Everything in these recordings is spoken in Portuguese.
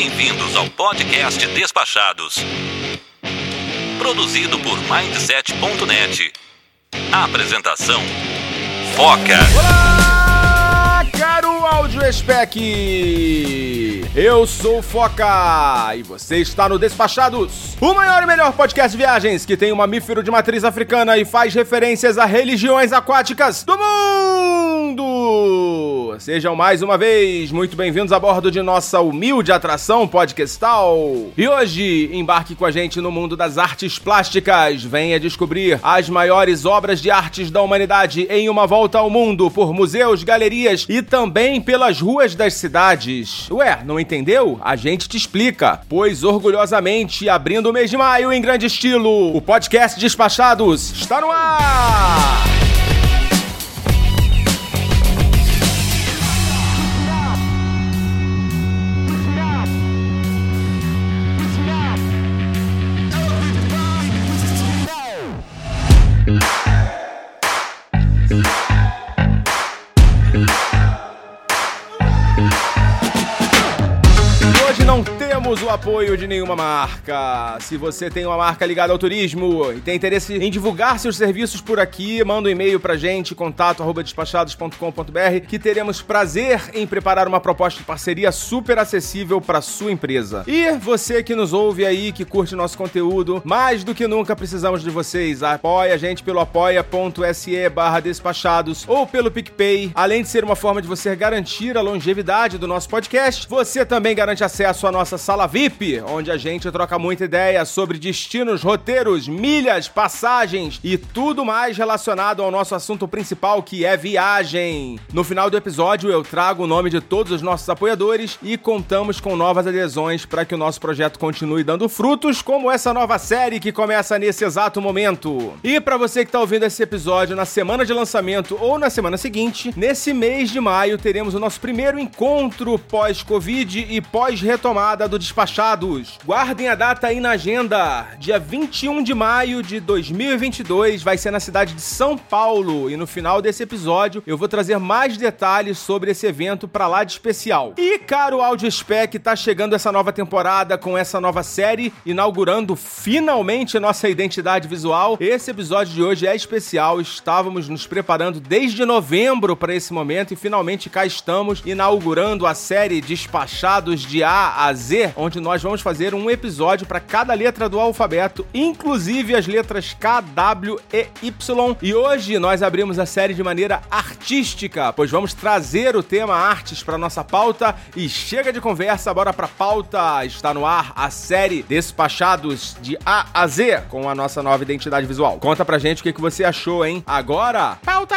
Bem-vindos ao podcast Despachados. Produzido por Mindset.net. Apresentação: Foca. Olá, caro áudio spec. Eu sou Foca e você está no Despachados, o maior e melhor podcast de viagens que tem um mamífero de matriz africana e faz referências a religiões aquáticas do mundo. Sejam mais uma vez muito bem-vindos a bordo de nossa humilde atração podcastal. E hoje embarque com a gente no mundo das artes plásticas. Venha descobrir as maiores obras de artes da humanidade em uma volta ao mundo por museus, galerias e também pelas ruas das cidades. Ué, não entendeu? A gente te explica. Pois orgulhosamente abrindo o mês de maio em grande estilo, o podcast Despachados está no ar. O apoio de nenhuma marca. Se você tem uma marca ligada ao turismo e tem interesse em divulgar seus serviços por aqui, manda um e-mail pra gente, contato@despachados.com.br, que teremos prazer em preparar uma proposta de parceria super acessível para sua empresa. E você que nos ouve aí, que curte nosso conteúdo, mais do que nunca precisamos de vocês. Apoie a gente pelo apoia.se barra despachados ou pelo PicPay. Além de ser uma forma de você garantir a longevidade do nosso podcast, você também garante acesso à nossa sala VIP, onde a gente troca muita ideia sobre destinos, roteiros, milhas, passagens e tudo mais relacionado ao nosso assunto principal, que é viagem. No final do episódio, eu trago o nome de todos os nossos apoiadores e contamos com novas adesões para que o nosso projeto continue dando frutos, como essa nova série que começa nesse exato momento. E para você que está ouvindo esse episódio na semana de lançamento ou na semana seguinte, nesse mês de maio teremos o nosso primeiro encontro pós-Covid e pós-retomada do Despachados. Guardem a data aí na agenda. Dia 21 de maio de 2022 vai ser na cidade de São Paulo. E no final desse episódio eu vou trazer mais detalhes sobre esse evento para lá de especial. E caro Audio Spec, tá chegando essa nova temporada com essa nova série, inaugurando finalmente nossa identidade visual. Esse episódio de hoje é especial. Estávamos nos preparando desde novembro para esse momento e finalmente cá estamos inaugurando a série Despachados de A a Z, onde nós vamos fazer um episódio para cada letra do alfabeto, inclusive as letras K, W e Y. E hoje nós abrimos a série de maneira artística, pois vamos trazer o tema artes para nossa pauta e chega de conversa, bora pra pauta. Está no ar a série Despachados de A a Z com a nossa nova identidade visual. Conta pra gente o que, que você achou, hein? Agora, pauta!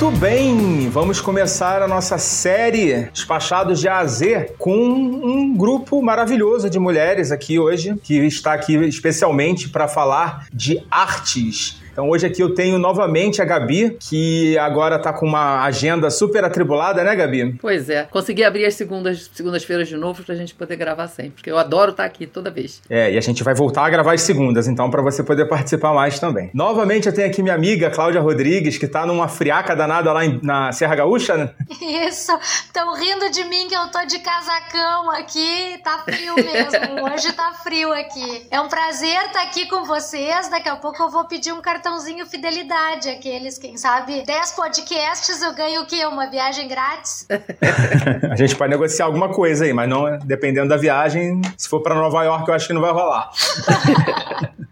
Muito bem, vamos começar a nossa série Despachados de A a Z com um grupo maravilhoso de mulheres aqui hoje, que está aqui especialmente para falar de artes. Então hoje aqui eu tenho novamente a Gabi, que agora tá com uma agenda super atribulada, né, Gabi? Pois é, consegui abrir as segundas, segundas-feiras de novo pra gente poder gravar sempre, porque eu adoro estar aqui toda vez. É, e a gente vai voltar a gravar as segundas, então para você poder participar mais também. Novamente eu tenho aqui minha amiga Cláudia Rodrigues, que tá numa friaca danada lá em- na Serra Gaúcha, né? Isso, estão rindo de mim que eu tô de casacão aqui, tá frio mesmo, hoje tá frio aqui. É um prazer estar aqui com vocês, daqui a pouco eu vou pedir um cartãozinho fidelidade, aqueles, quem sabe, 10 podcasts eu ganho o quê? Uma viagem grátis? A gente pode negociar alguma coisa aí, mas não dependendo da viagem, se for para Nova York, eu acho que não vai rolar.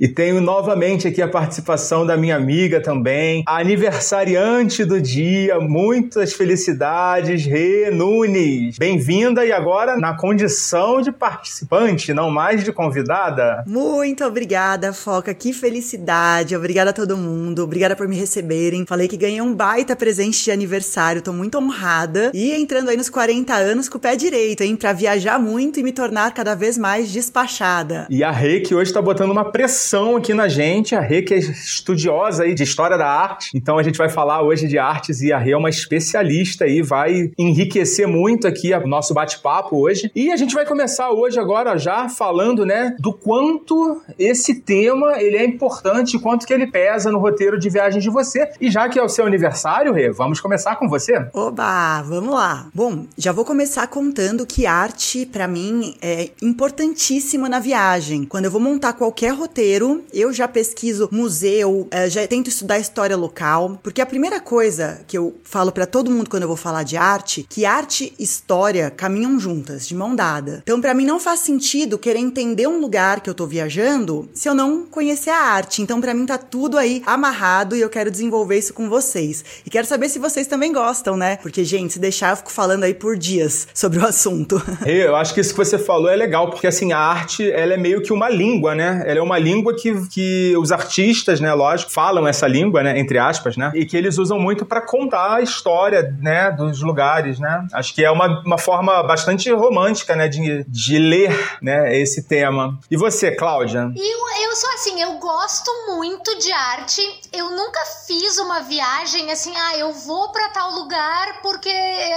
e tenho novamente aqui a participação da minha amiga também, a aniversariante do dia, muitas felicidades, Rê Nunes. Bem-vinda e agora na condição de participante, não mais de convidada. Muito obrigada, Foca, que felicidade. Obrigada a todo mundo, obrigada por me receberem. Falei que ganhei um baita presente de aniversário, tô muito honrada. E entrando aí nos 40 anos com o pé direito, hein, pra viajar muito e me tornar cada vez mais despachada. E a Rê que hoje tá botando uma pressão aqui na gente, a Rê que é estudiosa aí de história da arte. Então a gente vai falar hoje de artes e a Rê é uma especialista aí, vai enriquecer muito aqui o nosso bate-papo hoje. E a gente vai começar hoje agora já falando, né, do quanto esse tema ele é importante, quanto que ele pesa no roteiro de viagem de você. E já que é o seu aniversário, Rê, vamos começar com você? Oba, vamos lá. Bom, já vou começar contando que arte para mim é importantíssima na viagem. Quando eu vou montar qualquer roteiro, eu já pesquiso museu, eh, já tento estudar história local, porque a primeira coisa que eu falo para todo mundo quando eu vou falar de arte, que arte e história caminham juntas, de mão dada. Então, para mim não faz sentido querer entender um lugar que eu tô viajando se eu não conhecer a arte. Então, para mim tá tudo aí amarrado e eu quero desenvolver isso com vocês. E quero saber se vocês também gostam, né? Porque, gente, se deixar eu fico falando aí por dias sobre o assunto. Eu acho que isso que você falou é legal, porque assim, a arte, ela é meio que uma língua, né? Ela é uma língua que, que os artistas, né, lógico, falam essa língua, né, entre aspas, né? E que eles usam muito para contar a história, né, dos lugares, né? Acho que é uma, uma forma bastante romântica, né, de, de ler, né, esse tema. E você, Cláudia? Eu, eu sou assim, eu gosto muito de arte. Eu nunca fiz uma viagem assim, ah, eu vou para tal lugar porque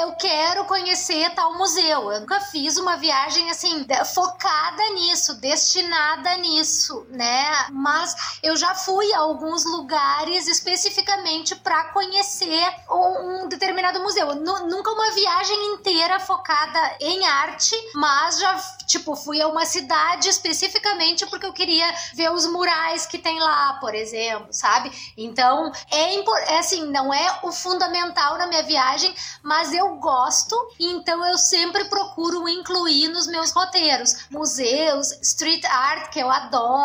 eu quero conhecer tal museu. Eu nunca fiz uma viagem assim focada nisso, destinada nisso, né? Mas eu já fui a alguns lugares especificamente para conhecer um, determinado museu. Nunca uma viagem inteira focada em arte, mas já tipo fui a uma cidade especificamente porque eu queria ver os murais que tem lá, por exemplo, sabe? Então é, é assim, não é o fundamental na minha viagem, mas eu gosto, então eu sempre procuro incluir nos meus roteiros museus, street art que eu adoro,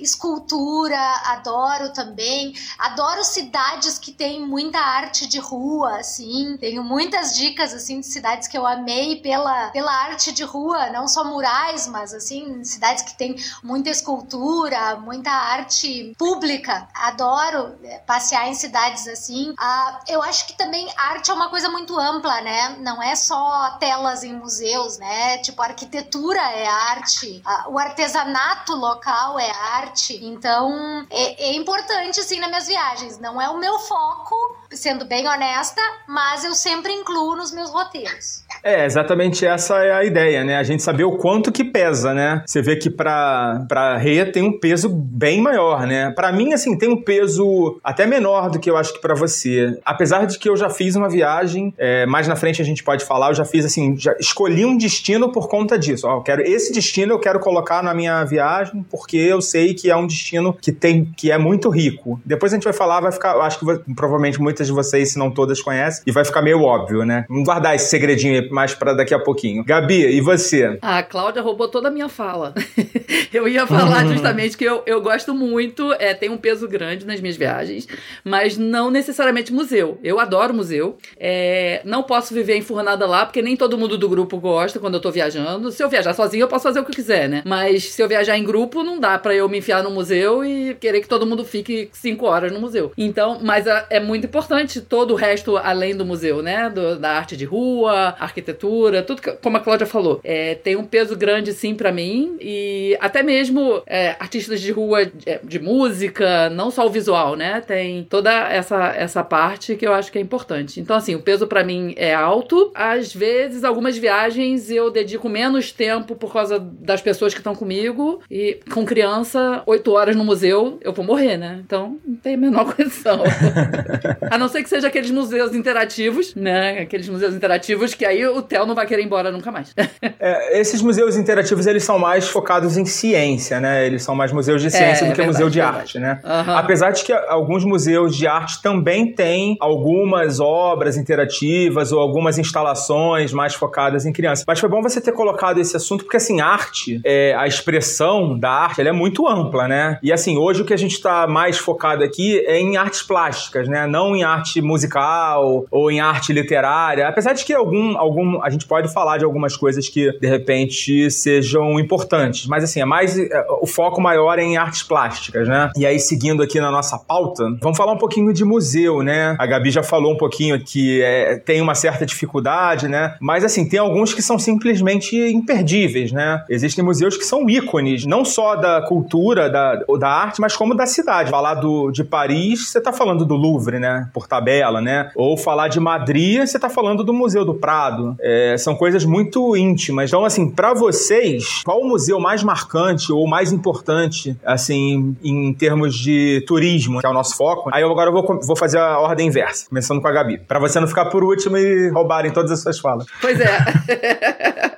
escultura, adoro também. Adoro cidades que tem muita arte de rua, assim. Tenho muitas dicas assim de cidades que eu amei pela, pela arte de rua, não só murais, mas assim, cidades que tem muita escultura, muita arte pública. Adoro é, passear em cidades assim. Ah, eu acho que também arte é uma coisa muito ampla, né? Não é só telas em museus, né? Tipo, arquitetura é arte, o artesanato local é arte. Então, é, é importante, assim, nas minhas viagens. Não é o meu foco, sendo bem honesta, mas eu sempre incluo nos meus roteiros. É, exatamente essa é a ideia, né? A gente saber o quanto que pesa, né? Você vê que pra, pra Rê tem um peso bem maior, né? Para mim, assim, tem um peso até menor do que eu acho que para você. Apesar de que eu já fiz uma viagem, é, mais na frente a gente pode falar, eu já fiz assim, já escolhi um destino por conta disso. Ó, eu quero esse destino eu quero colocar na minha viagem porque eu sei que é um destino que tem que é muito rico. Depois a gente vai falar, vai ficar, acho que provavelmente muitas de vocês, se não todas conhecem, e vai ficar meio óbvio, né? Vamos guardar esse segredinho aí mais para daqui a pouquinho. Gabi, e você? Ah, a Cláudia roubou toda a minha fala. eu ia falar justamente que eu, eu gosto muito, é, tem um peso grande nas minhas viagens, mas não necessariamente museu. Eu adoro museu. É, não posso viver enfurnada lá, porque nem todo mundo do grupo gosta quando eu tô viajando. Se eu viajar sozinho, eu posso fazer o que eu quiser, né? Mas se eu viajar em grupo, não dá para eu me enfiar no museu e querer que todo mundo fique cinco horas no museu. Então, mas é, é muito importante todo o resto além do museu, né? Do, da arte de rua, arquitetura, tudo que, como a Cláudia falou. É, tem um peso grande, sim, para mim. E até mesmo é, artistas de rua de, de música, não só o visual, né? Tem toda essa, essa parte que eu acho que é importante. Então, assim, o peso para mim é alto. Às vezes, algumas viagens eu dedico menos tempo por causa das pessoas que estão comigo. E com criança, oito horas no museu, eu vou morrer, né? Então, não tem a menor condição. a não ser que seja aqueles museus interativos, né? Aqueles museus interativos que aí o Theo não vai querer ir embora nunca mais. É, esses museus interativos, eles são mais focados em ciência, né? Eles são mais museus de ciência É, do que é museu de verdade, arte, né? Aham. Apesar de que alguns museus de arte também têm algumas obras interativas ou algumas instalações mais focadas em crianças. Mas foi bom você ter colocado esse assunto, porque assim, arte, é, a expressão da arte, ela é muito ampla, né? E assim, hoje o que a gente está mais focado aqui é em artes plásticas, né? Não em arte musical ou em arte literária. Apesar de que algum, algum a gente pode falar de algumas coisas que de repente sejam importantes, mas assim, é mais é, o foco maior é em artes plásticas, né? E aí seguindo aqui na nossa pauta, vamos falar um pouquinho de museu, né? A Gabi já falou um pouquinho que é, tem uma certa dificuldade, né? Mas assim, tem alguns que são simplesmente imperdíveis, né? Existem museus que são ícones, não só da cultura, da, da arte, mas como da cidade. Falar do, de Paris, você tá falando do Louvre, né? Por tabela, né? Ou falar de Madrid, você tá falando do Museu do Prado. É, são coisas muito íntimas. Então, assim, para vocês, qual o museu mais marcante ou mais importante, assim, em termos de turismo, que é o nosso foco? Aí eu agora vou, vou fazer a ordem inversa, começando com a Gabi, para você não ficar por último e roubarem todas as suas falas. Pois é.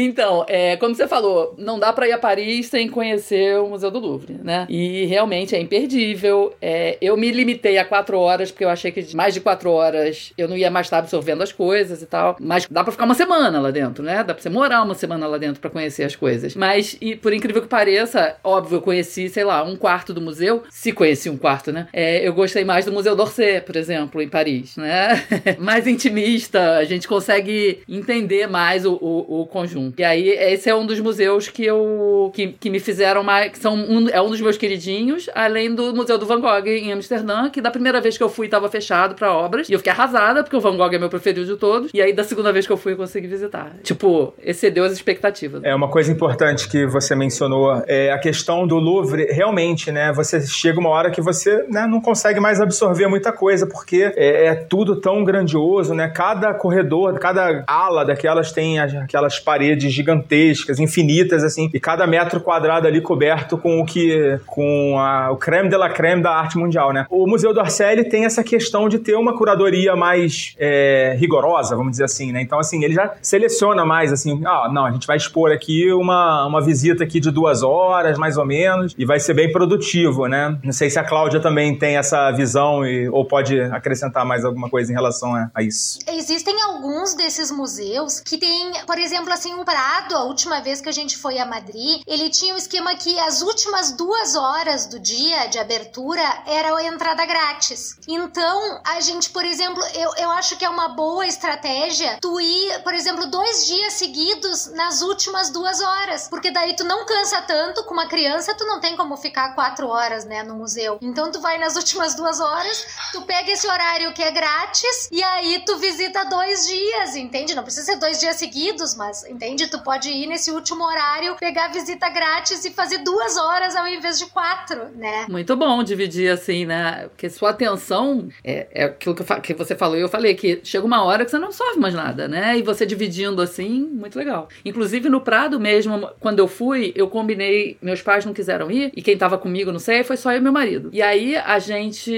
Então, é, como você falou, não dá pra ir a Paris sem conhecer o Museu do Louvre, né? E realmente é imperdível. É, eu me limitei a quatro horas, porque eu achei que mais de quatro horas eu não ia mais estar absorvendo as coisas e tal. Mas dá pra ficar uma semana lá dentro, né? Dá pra você morar uma semana lá dentro pra conhecer as coisas. Mas, e por incrível que pareça, óbvio, eu conheci, sei lá, um quarto do museu. Se conheci um quarto, né? É, eu gostei mais do Museu d'Orsay, por exemplo, em Paris, né? mais intimista, a gente consegue entender mais o, o, o conjunto. E aí, esse é um dos museus que eu que, que me fizeram mais. Que são um, é um dos meus queridinhos, além do Museu do Van Gogh em Amsterdã, que da primeira vez que eu fui estava fechado pra obras. E eu fiquei arrasada, porque o Van Gogh é meu preferido de todos. E aí, da segunda vez que eu fui, eu consegui visitar. Tipo, excedeu as expectativas. É uma coisa importante que você mencionou, é a questão do Louvre. Realmente, né? Você chega uma hora que você né, não consegue mais absorver muita coisa, porque é, é tudo tão grandioso, né? Cada corredor, cada ala daquelas tem as- aquelas paredes gigantescas, infinitas, assim, e cada metro quadrado ali coberto com o que. com a, o creme de la creme da arte mundial, né? O Museu d'Orsay ele tem essa questão de ter uma curadoria mais é, rigorosa, vamos dizer assim, né? Então, assim, ele já seleciona mais, assim, ah, não, a gente vai expor aqui uma, uma visita aqui de duas horas, mais ou menos, e vai ser bem produtivo, né? Não sei se a Cláudia também tem essa visão e, ou pode acrescentar mais alguma coisa em relação a, a isso. Existem alguns desses museus que tem, por exemplo, assim, o A última vez que a gente foi a Madrid, ele tinha um esquema que as últimas duas horas do dia de abertura era a entrada grátis. Então, a gente, por exemplo, eu, eu acho que é uma boa estratégia tu ir, por exemplo, dois dias seguidos nas últimas duas horas, porque daí tu não cansa tanto, com uma criança tu não tem como ficar quatro horas, né, no museu. Então tu vai nas últimas duas horas, tu pega esse horário que é grátis e aí tu visita dois dias, entende? Não precisa ser dois dias seguidos, mas entende? Tu pode ir nesse último horário, pegar visita grátis e fazer duas horas ao invés de quatro, né? Muito bom dividir assim, né? Porque sua atenção é, é aquilo que, que você falou eu falei, que chega uma hora que você não absorve mais nada, né? E você dividindo assim, muito legal. Inclusive no Prado mesmo, quando eu fui, eu combinei, meus pais não quiseram ir, e quem tava comigo, não sei, foi só eu e meu marido. E aí a gente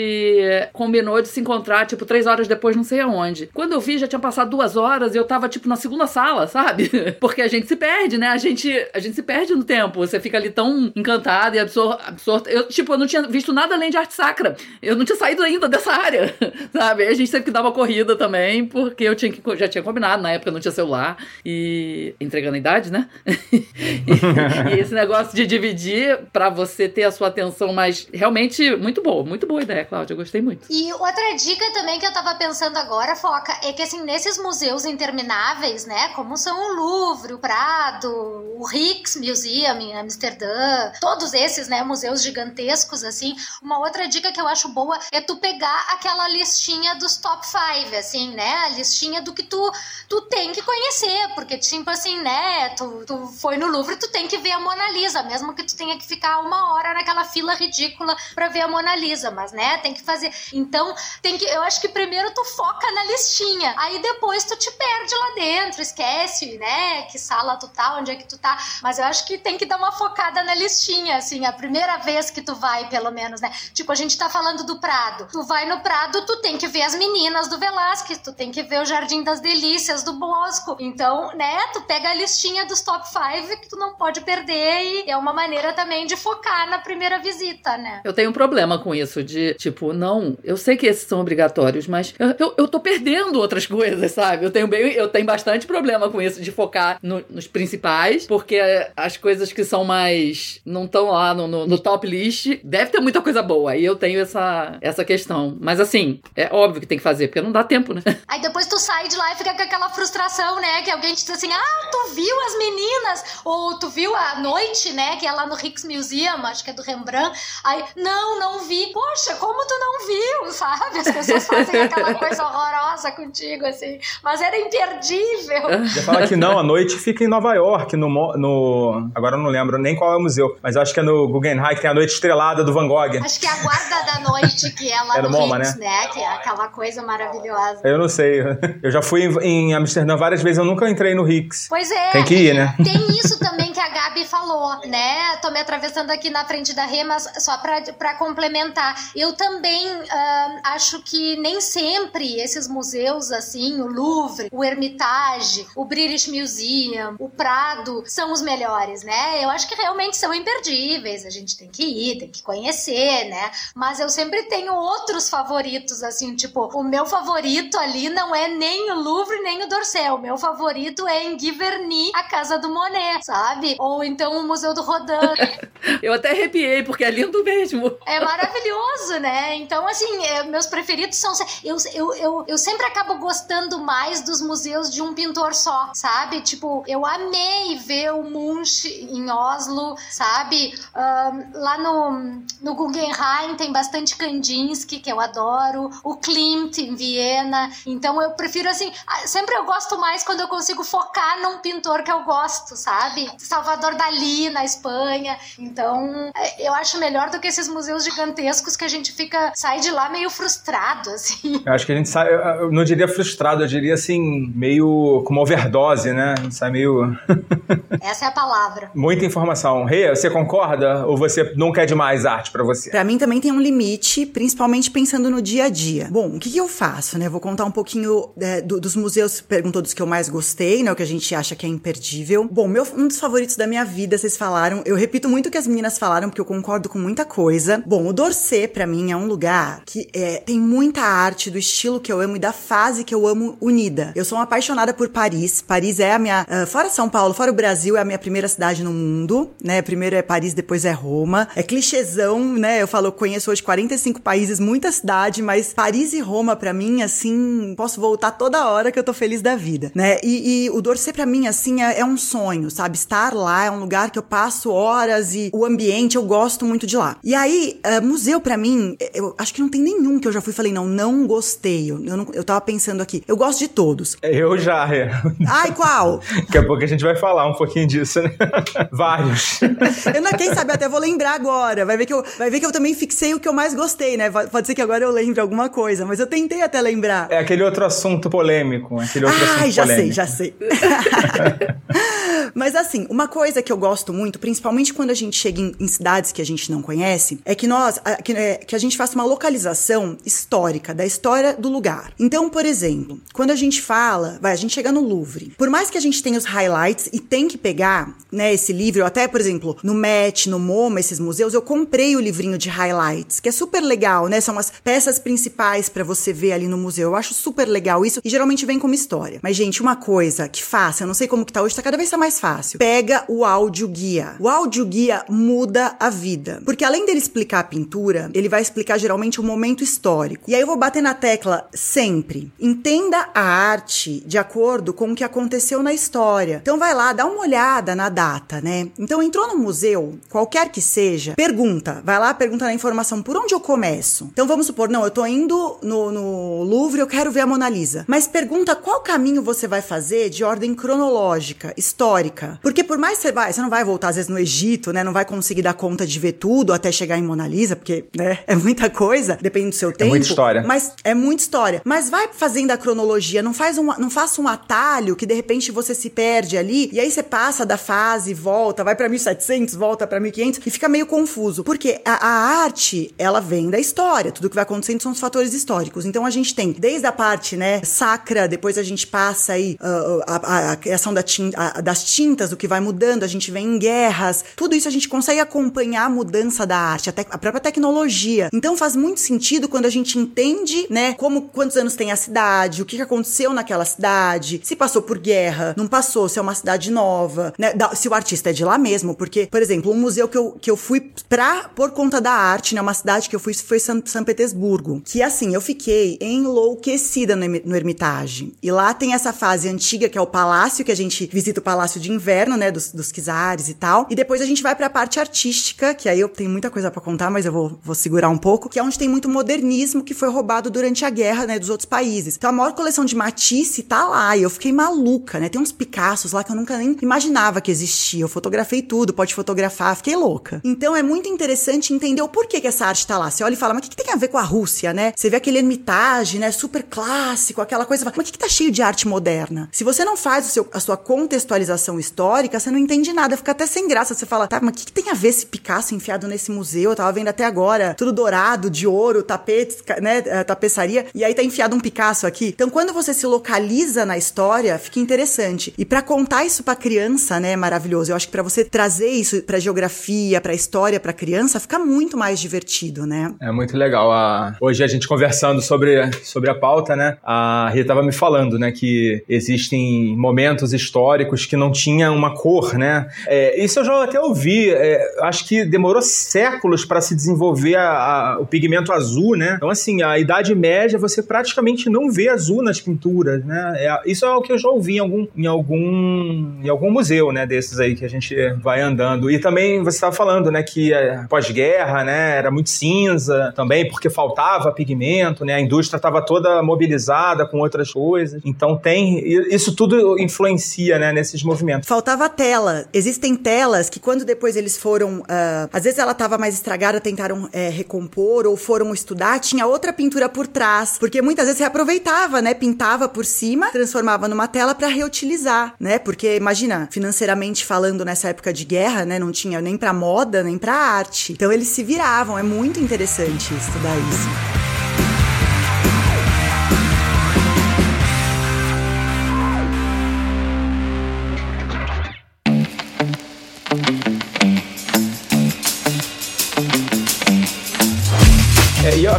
combinou de se encontrar, tipo, três horas depois, não sei aonde. Quando eu vi, já tinha passado duas horas e eu tava, tipo, na segunda sala, sabe? Porque a gente se perde, né? A gente, a gente se perde no tempo. Você fica ali tão encantada e absor absorta. Eu, tipo, eu não tinha visto nada além de arte sacra. Eu não tinha saído ainda dessa área, sabe? A gente teve que uma corrida também, porque eu tinha que, já tinha combinado, na época não tinha celular. E entregando a idade, né? e, e esse negócio de dividir pra você ter a sua atenção mais. Realmente, muito boa. Muito boa ideia, Cláudia. Eu gostei muito. E outra dica também que eu tava pensando agora, Foca, é que assim, nesses museus intermináveis, né, como são o Louvre, o Prado, o Rijksmuseum em Amsterdã, todos esses, né, museus gigantescos, assim, uma outra dica que eu acho boa é tu pegar aquela listinha dos top 5, assim, né, a listinha do que tu, tu tem que conhecer, porque tipo assim, né, tu, tu foi no Louvre, tu tem que ver a Mona Lisa, mesmo que tu tenha que ficar uma hora naquela fila ridícula pra ver a Mona Lisa, mas, né, tem que fazer. Então, tem que, eu acho que primeiro tu foca na listinha, aí depois tu te perde lá dentro, esquece, né, que sala tu tá, onde é que tu tá. Mas eu acho que tem que dar uma focada na listinha, assim, a primeira vez que tu vai, pelo menos, né? Tipo, a gente tá falando do Prado. Tu vai no Prado, tu tem que ver as meninas do Velázquez, tu tem que ver o Jardim das Delícias do Bosco. Então, né, tu pega a listinha dos top 5 que tu não pode perder e é uma maneira também de focar na primeira visita, né? Eu tenho um problema com isso, de tipo, não, eu sei que esses são obrigatórios, mas eu, eu, eu tô perdendo outras coisas, sabe? Eu tenho bem, eu tenho bastante problema com isso de focar no- nos principais, porque as coisas que são mais. não estão lá no, no- no top list, deve ter muita coisa boa. E eu tenho essa, essa questão. Mas assim, é óbvio que tem que fazer, porque não dá tempo, né? Aí depois tu sai de lá e fica com aquela frustração, né? Que alguém te diz assim: ah, tu viu as meninas? Ou tu viu a noite, né? Que é lá no Rijksmuseum, acho que é do Rembrandt. Aí, não, não vi. Poxa, como tu não viu, sabe? As pessoas fazem aquela coisa horrorosa contigo, assim. Mas era imperdível. Já fala que não, a noite fica em Nova York, no, no. Agora eu não lembro nem qual é o museu, mas acho que é no Guggenheim que tem a noite estrelada do Van Gogh. Acho que é a guarda da noite, que é lá É no no MoMA, Rijks, né? Que é aquela coisa maravilhosa. Eu não sei. Eu já fui em, em Amsterdã várias vezes, eu nunca entrei no Rix. Pois é. Tem que ir, né? Tem isso também que a Gabi falou, né? Tô me atravessando aqui na frente da Rê, mas só pra, pra complementar. Eu também ah, acho que nem sempre esses museus, assim, o Louvre, o Hermitage, o British Museum, o Prado, são os melhores, né? Eu acho que realmente são imperdíveis. A gente tem que ir, tem que conhecer, né? Mas eu sempre tenho outros favoritos, assim, tipo, o meu favorito ali não é nem o Louvre, nem o Dorsey. O meu favorito é em Giverny, a casa do Monet, sabe? Ou então o Museu do Rodin. Eu até arrepiei, porque é lindo mesmo. É maravilhoso, né? Então, assim, é, meus preferidos são. Eu, eu, eu, eu sempre acabo gostando mais dos museus de um pintor só, sabe? Tipo, eu amei ver o Munch em Oslo, sabe? Ahn, lá no, no Guggenheim tem bastante Kandinsky, que eu adoro. O Klimt em Viena. Então, eu prefiro, assim. Sempre eu gosto mais quando eu consigo focar num pintor que eu gosto, sabe? Salvador Dali na Espanha. Então, é, eu acho melhor do que esses museus gigantescos que a gente fica sai de lá meio frustrado, assim. Eu acho que a gente sai, eu não diria frustrado, eu diria assim, meio com uma overdose, né? Sai meio. Essa é a palavra. Muita informação. Rê, você concorda? Ou você não quer demais arte pra você? Pra mim também tem um limite, principalmente pensando no dia a dia. Bom, o que, que eu faço, né? Vou contar um pouquinho é, do- dos museus, perguntou dos que eu mais gostei, né? O que a gente acha que é imperdível. Bom, meu, um dos favoritos da minha vida, vocês falaram. Eu repito muito o que as meninas falaram, porque eu concordo com muita coisa. Bom, o Dorset, pra mim, é um lugar que é, tem muita arte do estilo que eu amo e da fase que eu amo unida. Eu sou uma apaixonada por Paris. Paris é a minha. Ah, fora São Paulo, fora o Brasil, é a minha primeira cidade no mundo, né? Primeiro é Paris, depois é Roma. É clichêzão, né? Eu falo, eu conheço hoje 45 países, muita cidade, mas Paris e Roma, pra mim, assim, posso voltar toda hora que eu tô feliz da vida, né? E, e o Dorset, pra mim, assim, é, é um sonho, sabe? Estar lá é um lugar que eu passo horas e o ambiente eu gosto muito de lá. E aí, ah, museu, pra mim, eu acho que não tem nenhum que eu já fui e falei, não, não gostei. Eu, eu, não- eu tava pensando aqui, eu gosto de todos. Eu já, Rê. Ai, qual? Daqui a pouco a gente vai falar um pouquinho disso, né? Vários. Eu não, quem sabe até vou lembrar agora. Vai ver, que eu, vai ver que eu também fixei o que eu mais gostei, né? Pode ser que agora eu lembre alguma coisa, mas eu tentei até lembrar. É aquele outro assunto polêmico. Aquele outro Ai, assunto já polêmico. sei, já sei. Mas assim, uma coisa que eu gosto muito, principalmente quando a gente chega em, em cidades que a gente não conhece, é que nós, a- que, é, que a gente faça uma localização histórica da história do lugar. Então, por exemplo, quando a gente fala, vai, a gente chega no Louvre. Por mais que a gente tenha os highlights e tem que pegar, né, esse livro, até, por exemplo, no Met, no MoMA, esses museus, eu comprei o livrinho de highlights, que é super legal, né? São as peças principais pra você ver ali no museu. Eu acho super legal isso e geralmente vem como história. Mas, gente, uma coisa que faça, eu não sei como que tá hoje, tá cada vez tá mais fácil. Pega o áudio guia. O áudio guia muda a vida. Porque além dele explicar a pintura, ele vai explicar geralmente o momento histórico. E aí eu vou bater na tecla sempre. Entenda a arte de acordo com o que aconteceu na história. Então vai lá, dá uma olhada na data, né? Então entrou no museu, qualquer que seja, pergunta. Vai lá, pergunta na informação por onde eu começo. Então vamos supor, não, eu tô indo no, no Louvre, eu quero ver a Mona Lisa. Mas pergunta qual caminho você vai fazer de ordem cronológica, histórica. Histórica. Porque por mais que você vai, você não vai voltar às vezes no Egito, né? Não vai conseguir dar conta de ver tudo até chegar em Mona Lisa, porque, né, é muita coisa, depende do seu tempo. É muita história. Mas é muita história. Mas vai fazendo a cronologia, não faz um, não faça um atalho que de repente você se perde ali e aí você passa da fase, volta, vai para 1700, volta para 1500 e fica meio confuso. Porque a, a arte, ela vem da história, tudo que vai acontecendo são os fatores históricos. Então a gente tem desde a parte, né, sacra, depois a gente passa aí uh, a, a, criação da tinta, das tintas, o que vai mudando, a gente vem em guerras, tudo isso a gente consegue acompanhar a mudança da arte, a, a própria tecnologia. Então faz muito sentido quando a gente entende, né, como quantos anos tem a cidade, o que aconteceu naquela cidade, se passou por guerra, não passou, se é uma cidade nova, né, da, se o artista é de lá mesmo, porque, por exemplo, um museu que eu, que eu fui pra, por conta da arte, né, uma cidade que eu fui foi São, São Petersburgo, que assim, eu fiquei enlouquecida no, no Hermitage. E lá tem essa fase antiga, que é o palácio, que a gente visita o palácio de inverno, né, dos, dos czares e tal, e depois a gente vai pra parte artística, que aí eu tenho muita coisa para contar, mas eu vou, vou segurar um pouco, que é onde tem muito modernismo que foi roubado durante a guerra, né, dos outros países. Então a maior coleção de Matisse tá lá, e eu fiquei maluca, né, tem uns Picassos lá que eu nunca nem imaginava que existia, eu fotografei tudo, pode fotografar, fiquei louca. Então é muito interessante entender o porquê que essa arte tá lá. Você olha e fala, mas o que, que tem a ver com a Rússia, né? Você vê aquele Hermitage, né, super clássico, aquela coisa, mas o que, que tá cheio de arte moderna? Se você não faz seu, a sua contextualização histórica, você não entende nada, fica até sem graça. Você fala, tá, mas o que, que tem a ver esse Picasso enfiado nesse museu? Eu tava vendo até agora, tudo dourado, de ouro, tapetes, né, eh, tapeçaria, e aí tá enfiado um Picasso aqui. Então, quando você se localiza na história, fica interessante. E para contar isso pra criança, né, é maravilhoso. Eu acho que para você trazer isso pra geografia, pra história, pra criança, fica muito mais divertido, né? É muito legal. A... Hoje a gente conversando sobre, sobre a pauta, né, a Rita tava me falando, né, que existem momentos históricos que não tinha uma cor, né? É, isso eu já até ouvi. É, acho que demorou séculos para se desenvolver a, a, o pigmento azul, né? Então, assim, a Idade Média você praticamente não vê azul nas pinturas, né? É, isso é o que eu já ouvi em algum, em algum, em algum museu, né? Desses aí que a gente vai andando. E também você estava falando, né? Que é, pós-guerra, né? Era muito cinza também, porque faltava pigmento, né? A indústria estava toda mobilizada com outras coisas. Então tem isso tudo influencia, né? Nesses movimentos. Faltava tela. Existem telas que quando depois eles foram, uh, às vezes ela estava mais estragada, tentaram é, recompor ou foram estudar, tinha outra pintura por trás, porque muitas vezes você aproveitava, né? Pintava por cima, transformava numa tela para reutilizar, né? Porque imagina, financeiramente falando nessa época de guerra, né? Não tinha nem para moda, nem para arte. Então eles se viravam. É muito interessante estudar isso.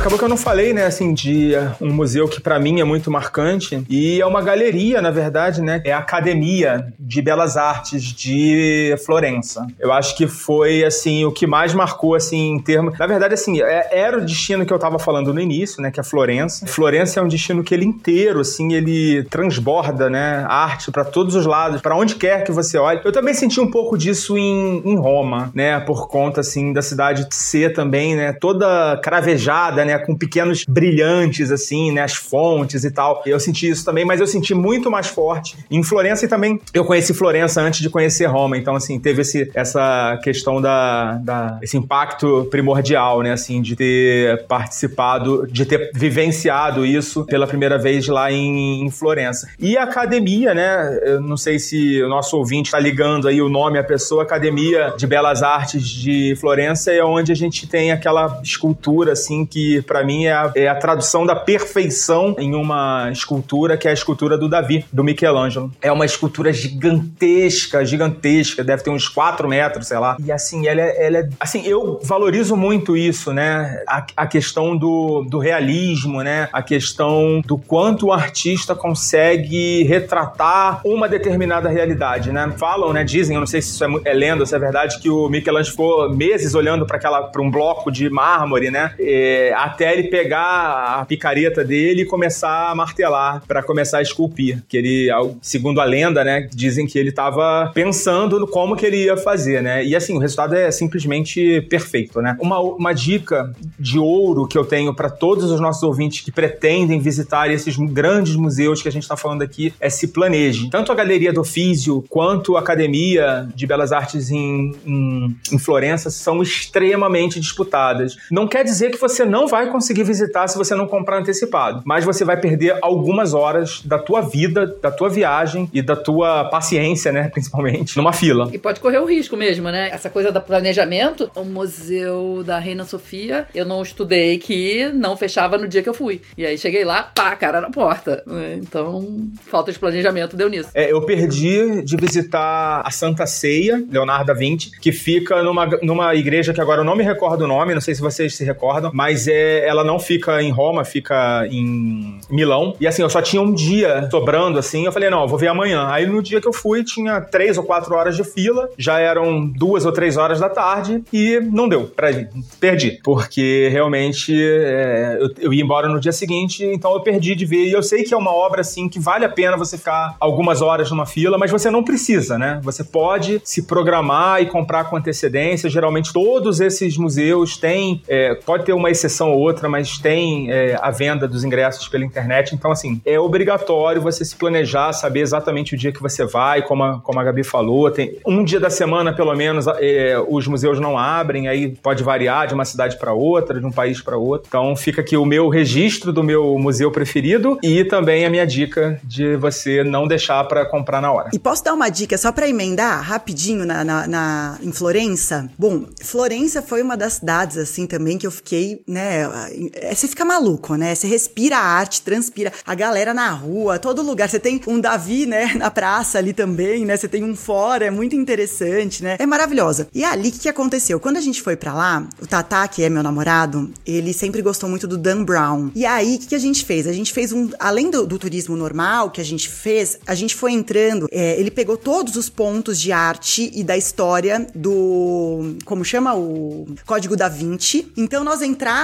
Acabou que eu não falei, né, assim, de um museu que para mim é muito marcante e é uma galeria, na verdade, né, é a Academia de Belas Artes de Florença. Eu acho que foi, assim, o que mais marcou, assim, em termos... Na verdade, assim, é, era o destino que eu tava falando no início, né, que é Florença. Florença é um destino que ele inteiro, assim, ele transborda, né, arte para todos os lados, para onde quer que você olhe. Eu também senti um pouco disso em, em Roma, né, por conta, assim, da cidade ser também, né, toda cravejada, né? Com pequenos brilhantes, assim, né? As fontes e tal. Eu senti isso também, mas eu senti muito mais forte em Florença e também eu conheci Florença antes de conhecer Roma. Então, assim, teve esse, essa questão da, da esse impacto primordial, né? Assim, de ter participado, de ter vivenciado isso pela primeira vez lá em, em Florença. E a academia, né? Eu não sei se o nosso ouvinte está ligando aí o nome à pessoa, Academia de Belas Artes de Florença, é onde a gente tem aquela escultura, assim, que para mim é a, é a, tradução da perfeição em uma escultura, que é a escultura do Davi, do Michelangelo. É uma escultura gigantesca, gigantesca, deve ter uns 4 metros, sei lá. E assim, ela é, ela é assim, eu valorizo muito isso, né? A, a questão do, do realismo, né? A questão do quanto o artista consegue retratar uma determinada realidade, né? Falam, né? Dizem, eu não sei se isso é, é lenda, se é verdade, que o Michelangelo ficou meses olhando para aquela para um bloco de mármore, né? E é, até ele pegar a picareta dele e começar a martelar para começar a esculpir. Que ele, segundo a lenda, né, dizem que ele estava pensando no como que ele ia fazer, né? E assim, o resultado é simplesmente perfeito, né? Uma, uma dica de ouro que eu tenho para todos os nossos ouvintes que pretendem visitar esses grandes museus que a gente está falando aqui é se planeje. Tanto a Galeria do Ofísio quanto a Academia de Belas Artes em, em, em Florença são extremamente disputadas. Não quer dizer que você não vai conseguir visitar se você não comprar antecipado, mas você vai perder algumas horas da tua vida, da tua viagem e da tua paciência, né, principalmente, numa fila. E pode correr o risco mesmo, né? Essa coisa do planejamento, o Museu da Reina Sofia, eu não estudei que não fechava no dia que eu fui. E aí cheguei lá, pá, cara na porta. Então, falta de planejamento deu nisso. É, eu perdi de visitar a Santa Ceia, Leonardo da Vinci, que fica numa, numa igreja que agora eu não me recordo o nome, não sei se vocês se recordam, mas é, ela não fica em Roma, fica em Milão. E assim, eu só tinha um dia sobrando, assim, eu falei, não, eu vou ver amanhã. Aí no dia que eu fui, tinha três ou quatro horas de fila, já eram duas ou três horas da tarde e não deu pra ir. Perdi, porque realmente é, eu, eu ia embora no dia seguinte, então eu perdi de ver. E eu sei que é uma obra, assim, que vale a pena você ficar algumas horas numa fila, mas você não precisa, né? Você pode se programar e comprar com antecedência. Geralmente todos esses museus têm, é, pode ter uma exceção ou outra, mas tem é, a venda dos ingressos pela internet. Então, assim, é obrigatório você se planejar, saber exatamente o dia que você vai, como a, como a Gabi falou. Tem um dia da semana, pelo menos, é, os museus não abrem, aí pode variar de uma cidade para outra, de um país para outro. Então, fica aqui o meu registro do meu museu preferido e também a minha dica de você não deixar para comprar na hora. E posso dar uma dica só para emendar rapidinho na, na, na, em Florença? Bom, Florença foi uma das cidades assim também que eu fiquei, né? É, você fica maluco, né? Você respira a arte, transpira a galera na rua, todo lugar. Você tem um Davi, né, na praça ali também, né? Você tem um fora, é muito interessante, né? É maravilhosa. E ali, o que, que aconteceu? Quando a gente foi para lá, o Tata, que é meu namorado, ele sempre gostou muito do Dan Brown. E aí, o que, que a gente fez? A gente fez um, além do, do turismo normal que a gente fez, a gente foi entrando, é, ele pegou todos os pontos de arte e da história do, como chama? O Código da Vinci. Então nós entrávamos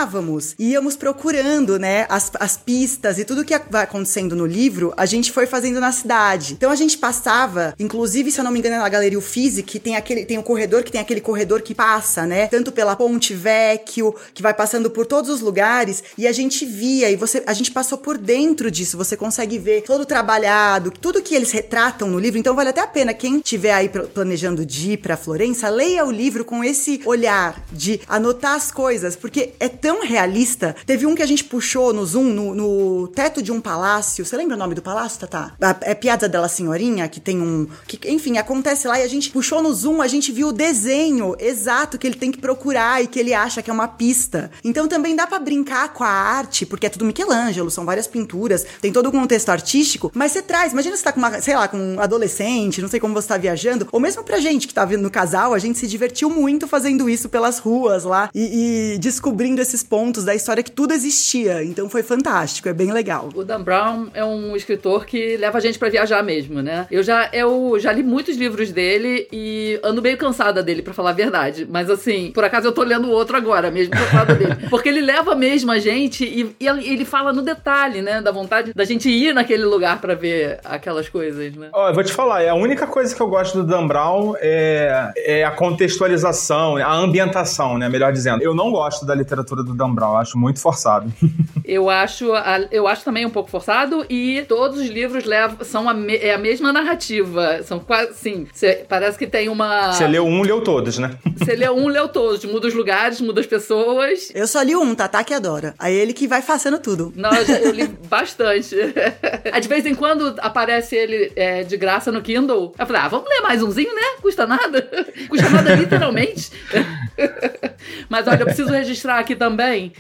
e íamos procurando, né, as, as pistas e tudo que vai acontecendo no livro, a gente foi fazendo na cidade. Então a gente passava, inclusive, se eu não me engano, na Galeria que tem aquele, tem um corredor que tem aquele corredor que passa, né, tanto pela Ponte Vecchio, que vai passando por todos os lugares, e a gente via, e você, a gente passou por dentro disso, você consegue ver todo trabalhado, tudo que eles retratam no livro. Então vale até a pena quem tiver aí planejando de ir para Florença, leia o livro com esse olhar de anotar as coisas, porque é tão realista. Teve um que a gente puxou no Zoom, no, no teto de um palácio. Você lembra o nome do palácio, Tatá? É Piazza della Senhorinha, que tem um. Que, enfim, acontece lá e a gente puxou no Zoom, a gente viu o desenho exato que ele tem que procurar e que ele acha que é uma pista. Então também dá para brincar com a arte, porque é tudo Michelangelo, são várias pinturas, tem todo o contexto artístico, mas você traz, imagina você tá com uma, sei lá, com um adolescente, não sei como você tá viajando, ou mesmo pra gente que tá vindo no casal, a gente se divertiu muito fazendo isso pelas ruas lá e, e descobrindo esses pontos da história que tudo existia. Então foi fantástico, é bem legal. O Dan Brown é um escritor que leva a gente para viajar mesmo, né? Eu já, eu já li muitos livros dele e ando meio cansada dele, para falar a verdade. Mas assim, por acaso eu tô lendo outro agora, mesmo cansada dele. Porque ele leva mesmo a gente e, e ele fala no detalhe, né? Da vontade da gente ir naquele lugar para ver aquelas coisas, né? Ó, eu vou te falar, é a única coisa que eu gosto do Dan Brown é, é a contextualização, a ambientação, né? Melhor dizendo. Eu não gosto da literatura do Dan Brown, acho muito forçado. eu acho, eu acho também um pouco forçado e todos os livros levam, são a, me, é a mesma narrativa. São quase, sim, cê, parece que tem uma... Você leu um, leu todos, né? Você leu um, leu todos. Muda os lugares, muda as pessoas. Eu só li um, Tatá que adora. Aí ele que vai fazendo tudo. Não, eu, já, eu li bastante. de vez em quando aparece ele é, de graça no Kindle. Eu falei, ah, vamos ler mais umzinho, né? Custa nada. Custa nada literalmente. Mas olha, eu preciso registrar aqui também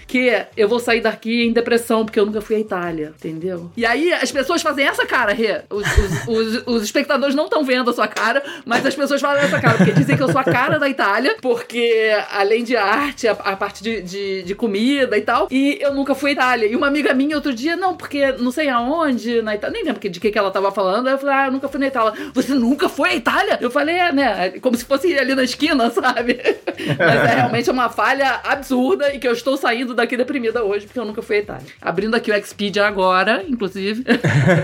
que eu vou sair daqui em depressão, porque eu nunca fui à Itália, entendeu? E aí as pessoas fazem essa cara, Rê. Os, os, os, os espectadores não estão vendo a sua cara, mas as pessoas fazem essa cara, porque dizem que eu sou a cara da Itália, porque além de arte, a, a parte de, de, de, comida e tal, e eu nunca fui à Itália. E uma amiga minha outro dia, não, porque não sei aonde, na Itália, nem lembro de que, que ela tava falando, eu falei, ah, eu nunca fui na Itália. Você nunca foi à Itália? Eu falei, é, né? Como se fosse ali na esquina, sabe? mas é realmente uma falha absurda e que eu estou saindo daqui deprimida hoje, porque eu nunca fui à Itália. Abrindo aqui o Expedia agora, inclusive.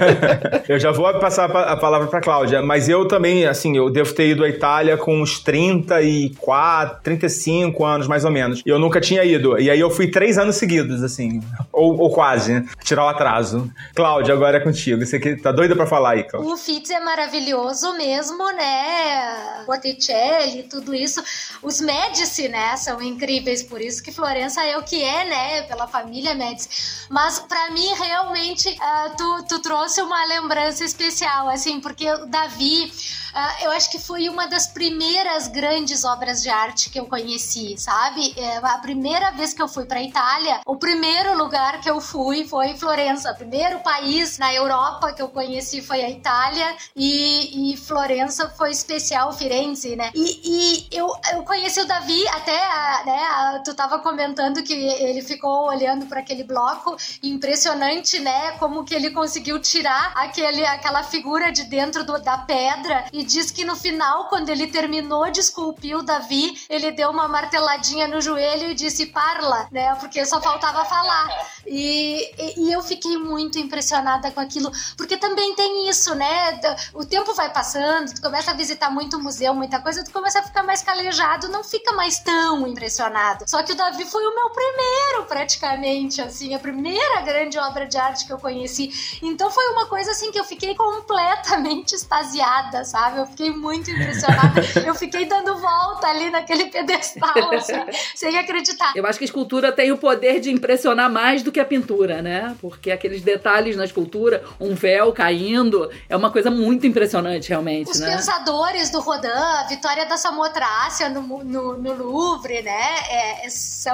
eu já vou passar a palavra pra Cláudia, mas eu também, assim, eu devo ter ido à Itália com uns 34, 35 anos, mais ou menos. E eu nunca tinha ido. E aí eu fui três anos seguidos, assim. Ou, ou quase, né? Tirar o atraso. Cláudia, agora é contigo. Você que tá doida pra falar aí, Cláudia. O Fitz é maravilhoso mesmo, né? Botticelli, tudo isso. Os Médici, né? São incríveis. Por isso que Florença é o que é, né? Pela família Médici. Mas para mim, realmente, uh, tu, tu trouxe uma lembrança especial, assim, porque o Davi Uh, eu acho que foi uma das primeiras grandes obras de arte que eu conheci, sabe? É, a primeira vez que eu fui para Itália, o primeiro lugar que eu fui foi Florença. O primeiro país na Europa que eu conheci foi a Itália e, e Florença foi especial, Firenze, né? E, e eu, eu conheci o Davi até, né? Tu tava comentando que ele ficou olhando para aquele bloco, impressionante, né? Como que ele conseguiu tirar aquele, aquela figura de dentro do, da pedra e diz que no final, quando ele terminou de esculpir o Davi, ele deu uma marteladinha no joelho e disse parla, né? Porque só faltava falar. E, e, e eu fiquei muito impressionada com aquilo, porque também tem isso, né? O tempo vai passando, tu começa a visitar muito museu, muita coisa, tu começa a ficar mais calejado, não fica mais tão impressionado. Só que o Davi foi o meu primeiro, praticamente, assim, a primeira grande obra de arte que eu conheci. Então foi uma coisa assim que eu fiquei completamente extasiada, sabe? Eu fiquei muito impressionada. eu fiquei dando volta ali naquele pedestal, assim, sem acreditar. Eu acho que a escultura tem o poder de impressionar mais do que a pintura, né? Porque aqueles detalhes na escultura, um véu caindo, é uma coisa muito impressionante, realmente, Os né? pensadores do Rodin, a Vitória da Samotrácia no, no, no Louvre, né? É,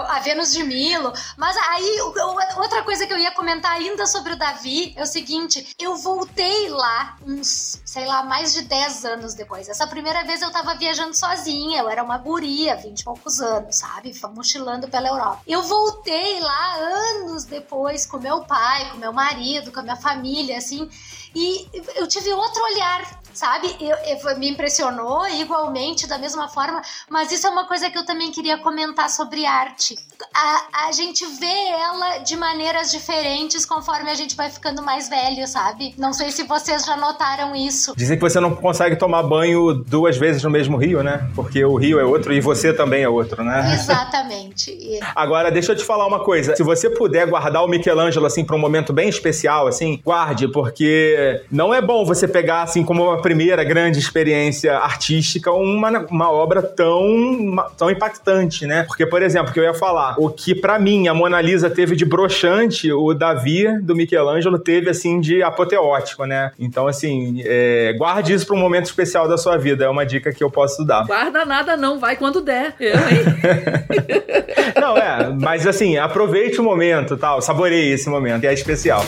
a Vênus de Milo. Mas aí, outra coisa que eu ia comentar ainda sobre o Davi é o seguinte: eu voltei lá uns, sei lá, mais de 10 anos depois. Essa primeira vez eu tava viajando sozinha, eu era uma guria, vinte e poucos anos, sabe? Mochilando pela Europa. Eu voltei lá anos depois com meu pai, com meu marido, com a minha família, assim, e eu tive outro olhar sabe? Eu, eu, me impressionou igualmente, da mesma forma, mas isso é uma coisa que eu também queria comentar sobre arte. A, a gente vê ela de maneiras diferentes conforme a gente vai ficando mais velho, sabe? Não sei se vocês já notaram isso. Dizem que você não consegue tomar banho duas vezes no mesmo rio, né? Porque o rio é outro e você também é outro, né? Exatamente. Agora, deixa eu te falar uma coisa. Se você puder guardar o Michelangelo, assim, pra um momento bem especial, assim, guarde, porque não é bom você pegar, assim, como uma primeira grande experiência artística uma, uma obra tão, tão impactante, né? Porque, por exemplo, que eu ia falar, o que para mim a Mona Lisa teve de broxante, o Davi do Michelangelo teve, assim, de apoteótico, né? Então, assim, é, guarde isso para um momento especial da sua vida, é uma dica que eu posso dar. Guarda nada não, vai quando der. Eu, hein? não, é, mas assim, aproveite o momento, tal, saboreie esse momento, que é especial.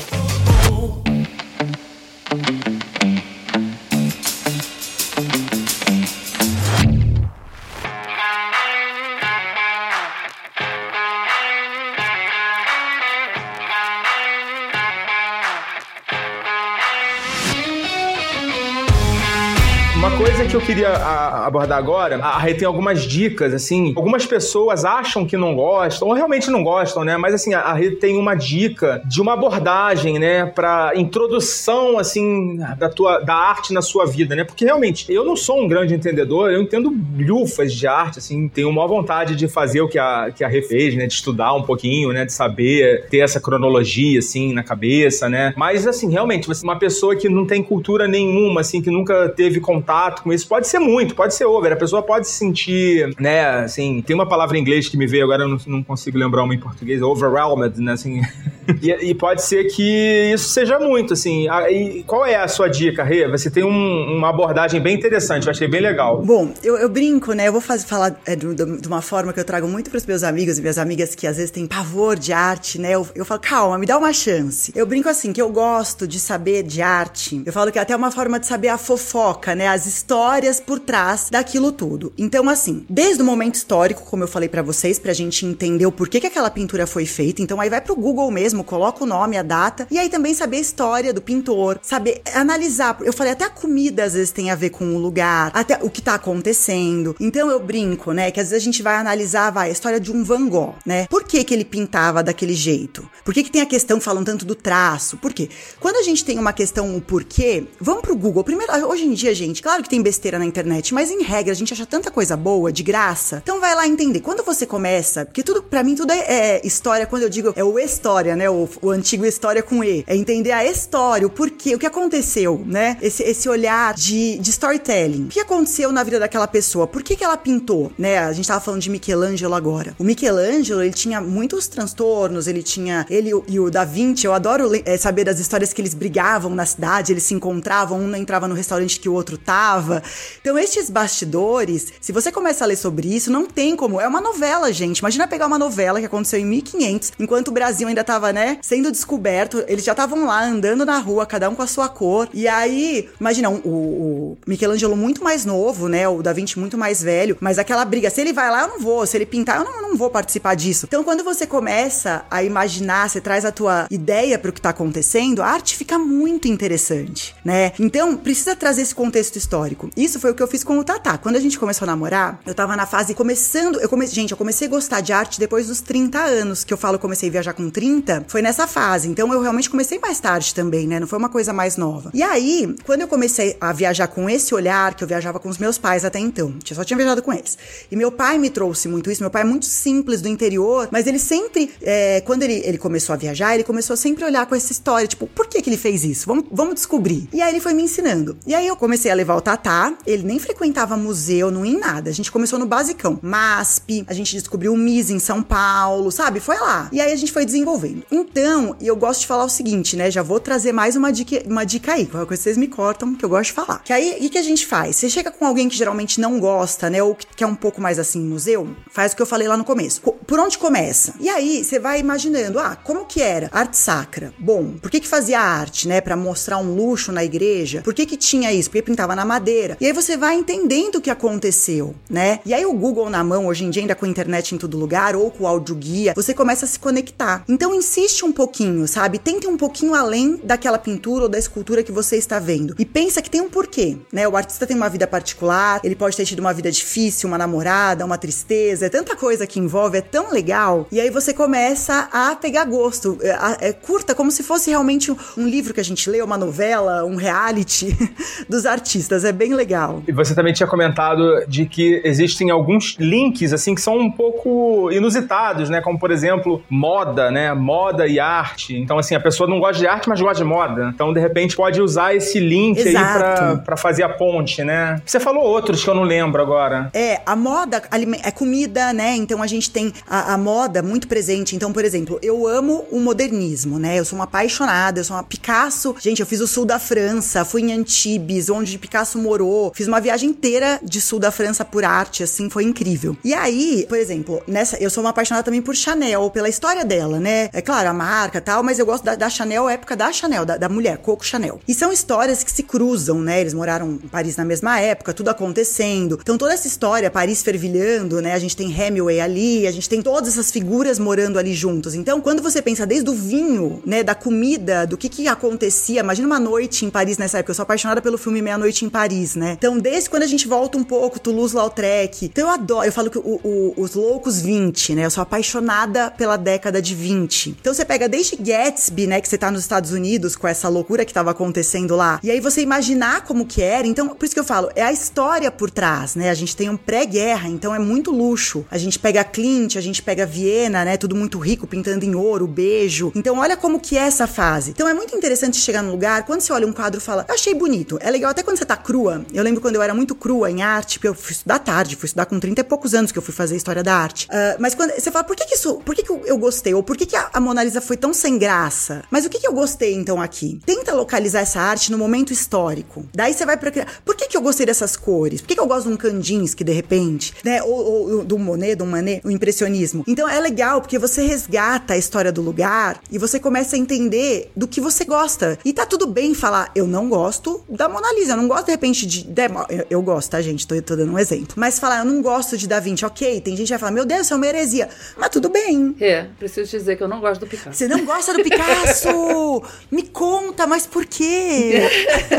Queria a, abordar agora, a Rê tem algumas dicas, assim. Algumas pessoas acham que não gostam, ou realmente não gostam, né? Mas, assim, a Rê tem uma dica de uma abordagem, né? Pra introdução, assim, da, tua, da arte na sua vida, né? Porque, realmente, eu não sou um grande entendedor, eu entendo lufas de arte, assim. Tenho uma vontade de fazer o que a, que a Rê fez, né? De estudar um pouquinho, né? De saber, ter essa cronologia, assim, na cabeça, né? Mas, assim, realmente, uma pessoa que não tem cultura nenhuma, assim, que nunca teve contato com isso, pode ser muito, pode ser over. A pessoa pode se sentir, né, assim, tem uma palavra em inglês que me veio agora, eu não, não consigo lembrar uma em português, overwhelmed, né, assim. e, e, pode ser que isso seja muito, assim. E qual é a sua dica, Rê? Você tem um, uma abordagem bem interessante, eu achei bem legal. Bom, eu, eu brinco, né, eu vou fazer, falar é, de, de, uma forma que eu trago muito para os meus amigos e minhas amigas que às vezes têm pavor de arte, né, eu, eu falo, calma, me dá uma chance. Eu brinco assim, que eu gosto de saber de arte, eu falo que é até uma forma de saber a fofoca, né, As histórias por trás daquilo tudo. Então, assim, desde o momento histórico, como eu falei para vocês, pra gente entender o porquê que aquela pintura foi feita. Então, aí vai pro Google mesmo, coloca o nome, a data, e aí também saber a história do pintor, saber analisar. Eu falei, até a comida às vezes tem a ver com o lugar, até o que tá acontecendo. Então, eu brinco, né, que às vezes a gente vai analisar, vai, a história de um Van Gogh, né? Por que que ele pintava daquele jeito? Por que que tem a questão falando tanto do traço? Por quê? Quando a gente tem uma questão, o porquê, vamos pro Google. Primeiro, hoje em dia, gente, claro que tem besteira na internet, mas em regra a gente acha tanta coisa boa, de graça. Então vai lá entender. Quando você começa, porque tudo, para mim, tudo é, é, história, quando eu digo é o história, né? O, o antigo história com E. É entender a história, o porquê, o que aconteceu, né? Esse, esse olhar de, de storytelling. O que aconteceu na vida daquela pessoa? Por que, que ela pintou, né? A gente tava falando de Michelangelo agora. O Michelangelo, ele tinha muitos transtornos, ele tinha. Ele e o Da Vinci, eu adoro é, saber das histórias que eles brigavam na cidade, eles se encontravam, um entrava no restaurante que o outro tava. Então, estes bastidores, se você começa a ler sobre isso, não tem como. É uma novela, gente. Imagina pegar uma novela que aconteceu em 1500, enquanto o Brasil ainda tava, né, sendo descoberto. Eles já estavam lá andando na rua, cada um com a sua cor. E aí, imagina, o, o Michelangelo muito mais novo, né? O Da Vinci muito mais velho. Mas aquela briga, se ele vai lá, eu não vou. Se ele pintar, eu não, não vou participar disso. Então, quando você começa a imaginar, você traz a tua ideia para o que tá acontecendo, a arte fica muito interessante, né? Então, precisa trazer esse contexto histórico. Isso foi o que eu fiz com o Tatá. Quando a gente começou a namorar, eu tava na fase começando, eu comecei, gente, eu comecei a gostar de arte depois dos 30 anos, que eu falo, comecei a viajar com 30, foi nessa fase. Então, eu realmente comecei mais tarde também, né? Não foi uma coisa mais nova. E aí, quando eu comecei a viajar com esse olhar, que eu viajava com os meus pais até então, eu só tinha viajado com eles. E meu pai me trouxe muito isso. Meu pai é muito simples do interior, mas ele sempre, é, quando ele, ele começou a viajar, ele começou a sempre olhar com essa história, tipo, por que que ele fez isso? Vamos, vamos descobrir. E aí ele foi me ensinando. E aí eu comecei a levar o Tatá, ele nem frequentava museu, não em nada. A gente começou no basicão. MASP, a gente descobriu o MIS em São Paulo, sabe? Foi lá. E aí a gente foi desenvolvendo. Então, eu gosto de falar o seguinte, né? Já vou trazer mais uma dica, uma dica aí. Qualquer coisa vocês me cortam, que eu gosto de falar. Que aí, o que, que a gente faz? Você chega com alguém que geralmente não gosta, né? Ou que quer um pouco mais assim, museu, faz o que eu falei lá no começo. Por onde começa? E aí, você vai imaginando, ah, como que era? Arte sacra. Bom, por que que fazia arte, né? Pra mostrar um luxo na igreja? Por que que tinha isso? Porque pintava na madeira. E aí você vai entendendo o que aconteceu, né? E aí o Google na mão, hoje em dia ainda com a internet em todo lugar, ou com o áudio guia, você começa a se conectar. Então insiste um pouquinho, sabe? Tente um pouquinho além daquela pintura ou da escultura que você está vendo. E pensa que tem um porquê, né? O artista tem uma vida particular, ele pode ter tido uma vida difícil, uma namorada, uma tristeza, é tanta coisa que envolve, é tão legal. E aí você começa a pegar gosto. É, é curta como se fosse realmente um livro que a gente lê, uma novela, um reality dos artistas. É bem legal. E você também tinha comentado de que existem alguns links, assim, que são um pouco inusitados, né? Como, por exemplo, moda, né? Moda e arte. Então, assim, a pessoa não gosta de arte, mas gosta de moda. Então, de repente, pode usar esse link Exato. aí pra, pra fazer a ponte, né? Você falou outros que eu não lembro agora. É, a moda é comida, né? Então a gente tem a, a, moda muito presente. Então, por exemplo, eu amo o modernismo, né? Eu sou uma apaixonada, eu sou uma Picasso. Gente, eu fiz o sul da França, fui em Antibes, onde Picasso morou. Fiz uma viagem inteira de sul da França por arte, assim, foi incrível. E aí, por exemplo, nessa, eu sou uma apaixonada também por Chanel, pela história dela, né? É claro, a marca tal, mas eu gosto da, da Chanel, época da Chanel, da, da mulher, Coco Chanel. E são histórias que se cruzam, né? Eles moraram em Paris na mesma época, tudo acontecendo. Então toda essa história, Paris fervilhando, né? A gente tem Hemingway ali, a gente tem todas essas figuras morando ali juntos. Então, quando você pensa desde o vinho, né, da comida, do que que acontecia, imagina uma noite em Paris nessa época. Eu sou apaixonada pelo filme Meia Noite em Paris, né? Então, desde quando a gente volta um pouco, Toulouse-Lautrec. Então, eu adoro, eu falo que o, o, os loucos 20, né? Eu sou apaixonada pela década de 20. Então, você pega desde Gatsby, né, que você tá nos Estados Unidos com essa loucura que tava acontecendo lá. E aí você imaginar como que era. Então, por isso que eu falo, é a história por trás, né? A gente tem um pré-guerra, então é muito luxo. A gente pega Clint, a gente pega Viena, né? Tudo muito rico, pintando em ouro, beijo. Então, olha como que é essa fase. Então, é muito interessante chegar no lugar, quando você olha um quadro e fala, achei bonito. É legal até quando você tá crua. Eu lembro quando eu era muito crua em arte, porque eu fui estudar tarde, fui estudar com 30 e poucos anos que eu fui fazer história da arte. Uh, mas quando você fala, por que que isso, por que que eu gostei? Ou por que que a, a Mona Lisa foi tão sem graça? Mas o que que eu gostei então aqui? Tenta localizar essa arte no momento histórico. Daí você vai por que eu gostei dessas cores? Por que que eu gosto de um Kandinsky de repente, né? Ou, ou do Monet, do Manet, o impressionismo. Então é legal porque você resgata a história do lugar e você começa a entender do que você gosta. E tá tudo bem falar, eu não gosto da Mona Lisa, eu não gosto de repente de. de eu, eu, gosto, tá, gente? Tô, tô, dando um exemplo. Mas falar, eu não gosto de Da Vinci, ok. Tem gente que vai falar, meu Deus, isso é uma heresia. Mas tudo bem. É, preciso dizer que eu não gosto do Picasso. Você não gosta do Picasso? Me conta, mas por quê?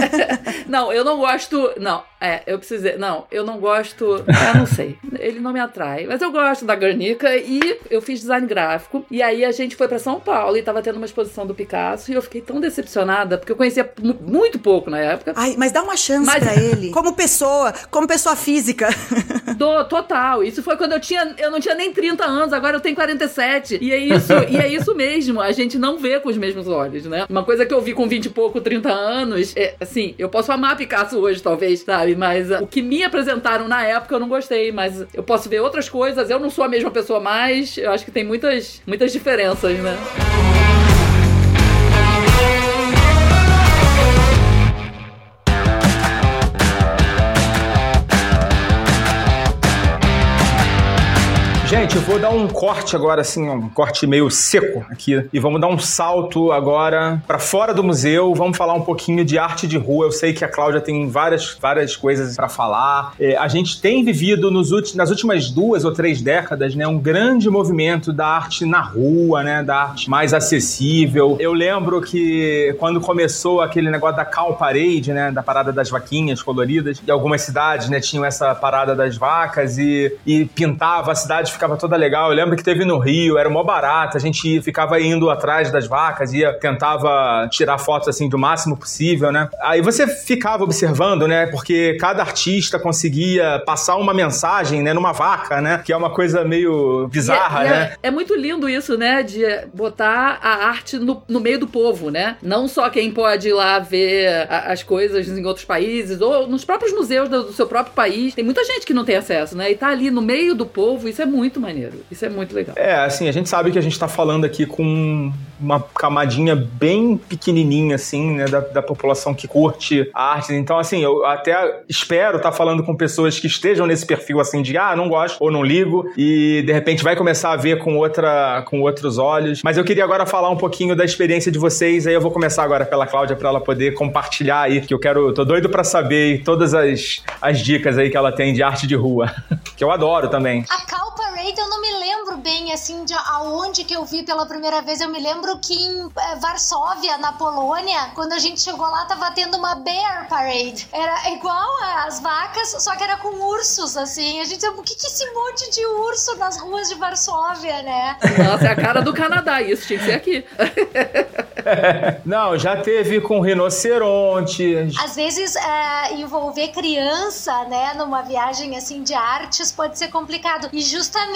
não, eu não gosto. Não, é, eu preciso dizer. Não, eu não gosto. Eu não sei. Ele não me atrai. Mas eu gosto da Guernica e eu fiz design gráfico. E aí a gente foi para São Paulo e tava tendo uma exposição do Picasso e eu fiquei tão decepcionada, porque eu conhecia muito pouco na época. Ai, mas dá uma chance mas... para ele. Como pessoa, como pessoa física. Do, total. Isso foi quando eu tinha. Eu não tinha nem 30 anos, agora eu tenho 47. E é isso, e é isso mesmo. A gente não vê com os mesmos olhos, né? Uma coisa que eu vi com 20 e pouco, 30 anos, é assim, eu posso amar Picasso hoje, talvez, sabe? Mas uh, o que me apresentaram na época eu não gostei, mas eu posso ver outras coisas, eu não sou a mesma pessoa mais. Eu acho que tem muitas, muitas diferenças, né? Gente, eu vou dar um corte agora, assim, um corte meio seco aqui. E vamos dar um salto agora para fora do museu. Vamos falar um pouquinho de arte de rua. Eu sei que a Cláudia tem várias, várias coisas para falar. É, a gente tem vivido nos nas últimas duas ou três décadas, né, um grande movimento da arte na rua, né, da arte mais acessível. Eu lembro que quando começou aquele negócio da Cal Parade, né, da parada das vaquinhas coloridas, e algumas cidades, né, tinham essa parada das vacas e, e pintava a cidade ficava toda legal. Eu lembro que teve no Rio, era mó barato, a gente ficava indo atrás das vacas, ia, tentava tirar fotos assim do máximo possível, né? Aí você ficava observando, né? Porque cada artista conseguia passar uma mensagem, né, numa vaca, né? Que é uma coisa meio bizarra, é, né? É, é, muito lindo isso, né? De botar a arte no, no meio do povo, né? Não só quem pode ir lá ver a, as coisas em outros países ou nos próprios museus do, do seu próprio país. Tem muita gente que não tem acesso, né? E tá ali no meio do povo, isso é muito muito maneiro. Isso é muito legal. É, assim, a gente sabe que a gente tá falando aqui com uma camadinha bem pequenininha, assim, né, da, da população que curte arte. Então, assim, eu até espero estar tá falando com pessoas que estejam nesse perfil, assim, de, ah, não gosto ou não ligo, e de repente vai começar a ver com, outra, com outros olhos. Mas eu queria agora falar um pouquinho da experiência de vocês, aí eu vou começar agora pela Cláudia para ela poder compartilhar aí, que eu quero, tô doido para saber todas as, as dicas aí que ela tem de arte de rua, que eu adoro também. A Cal Parade eu não me lembro bem, assim, de aonde que eu vi pela primeira vez, eu me lembro que em é, Varsóvia, na Polônia, quando a gente chegou lá, tava tendo uma Bear Parade. Era igual às vacas, só que era com ursos, assim. A gente, o que que esse monte de urso nas ruas de Varsóvia, né? Nossa, é a cara do Canadá, isso tinha que ser aqui. Não, já teve com rinoceronte. Às vezes, é, envolver criança, né, numa viagem assim de artes pode ser complicado. E justamente,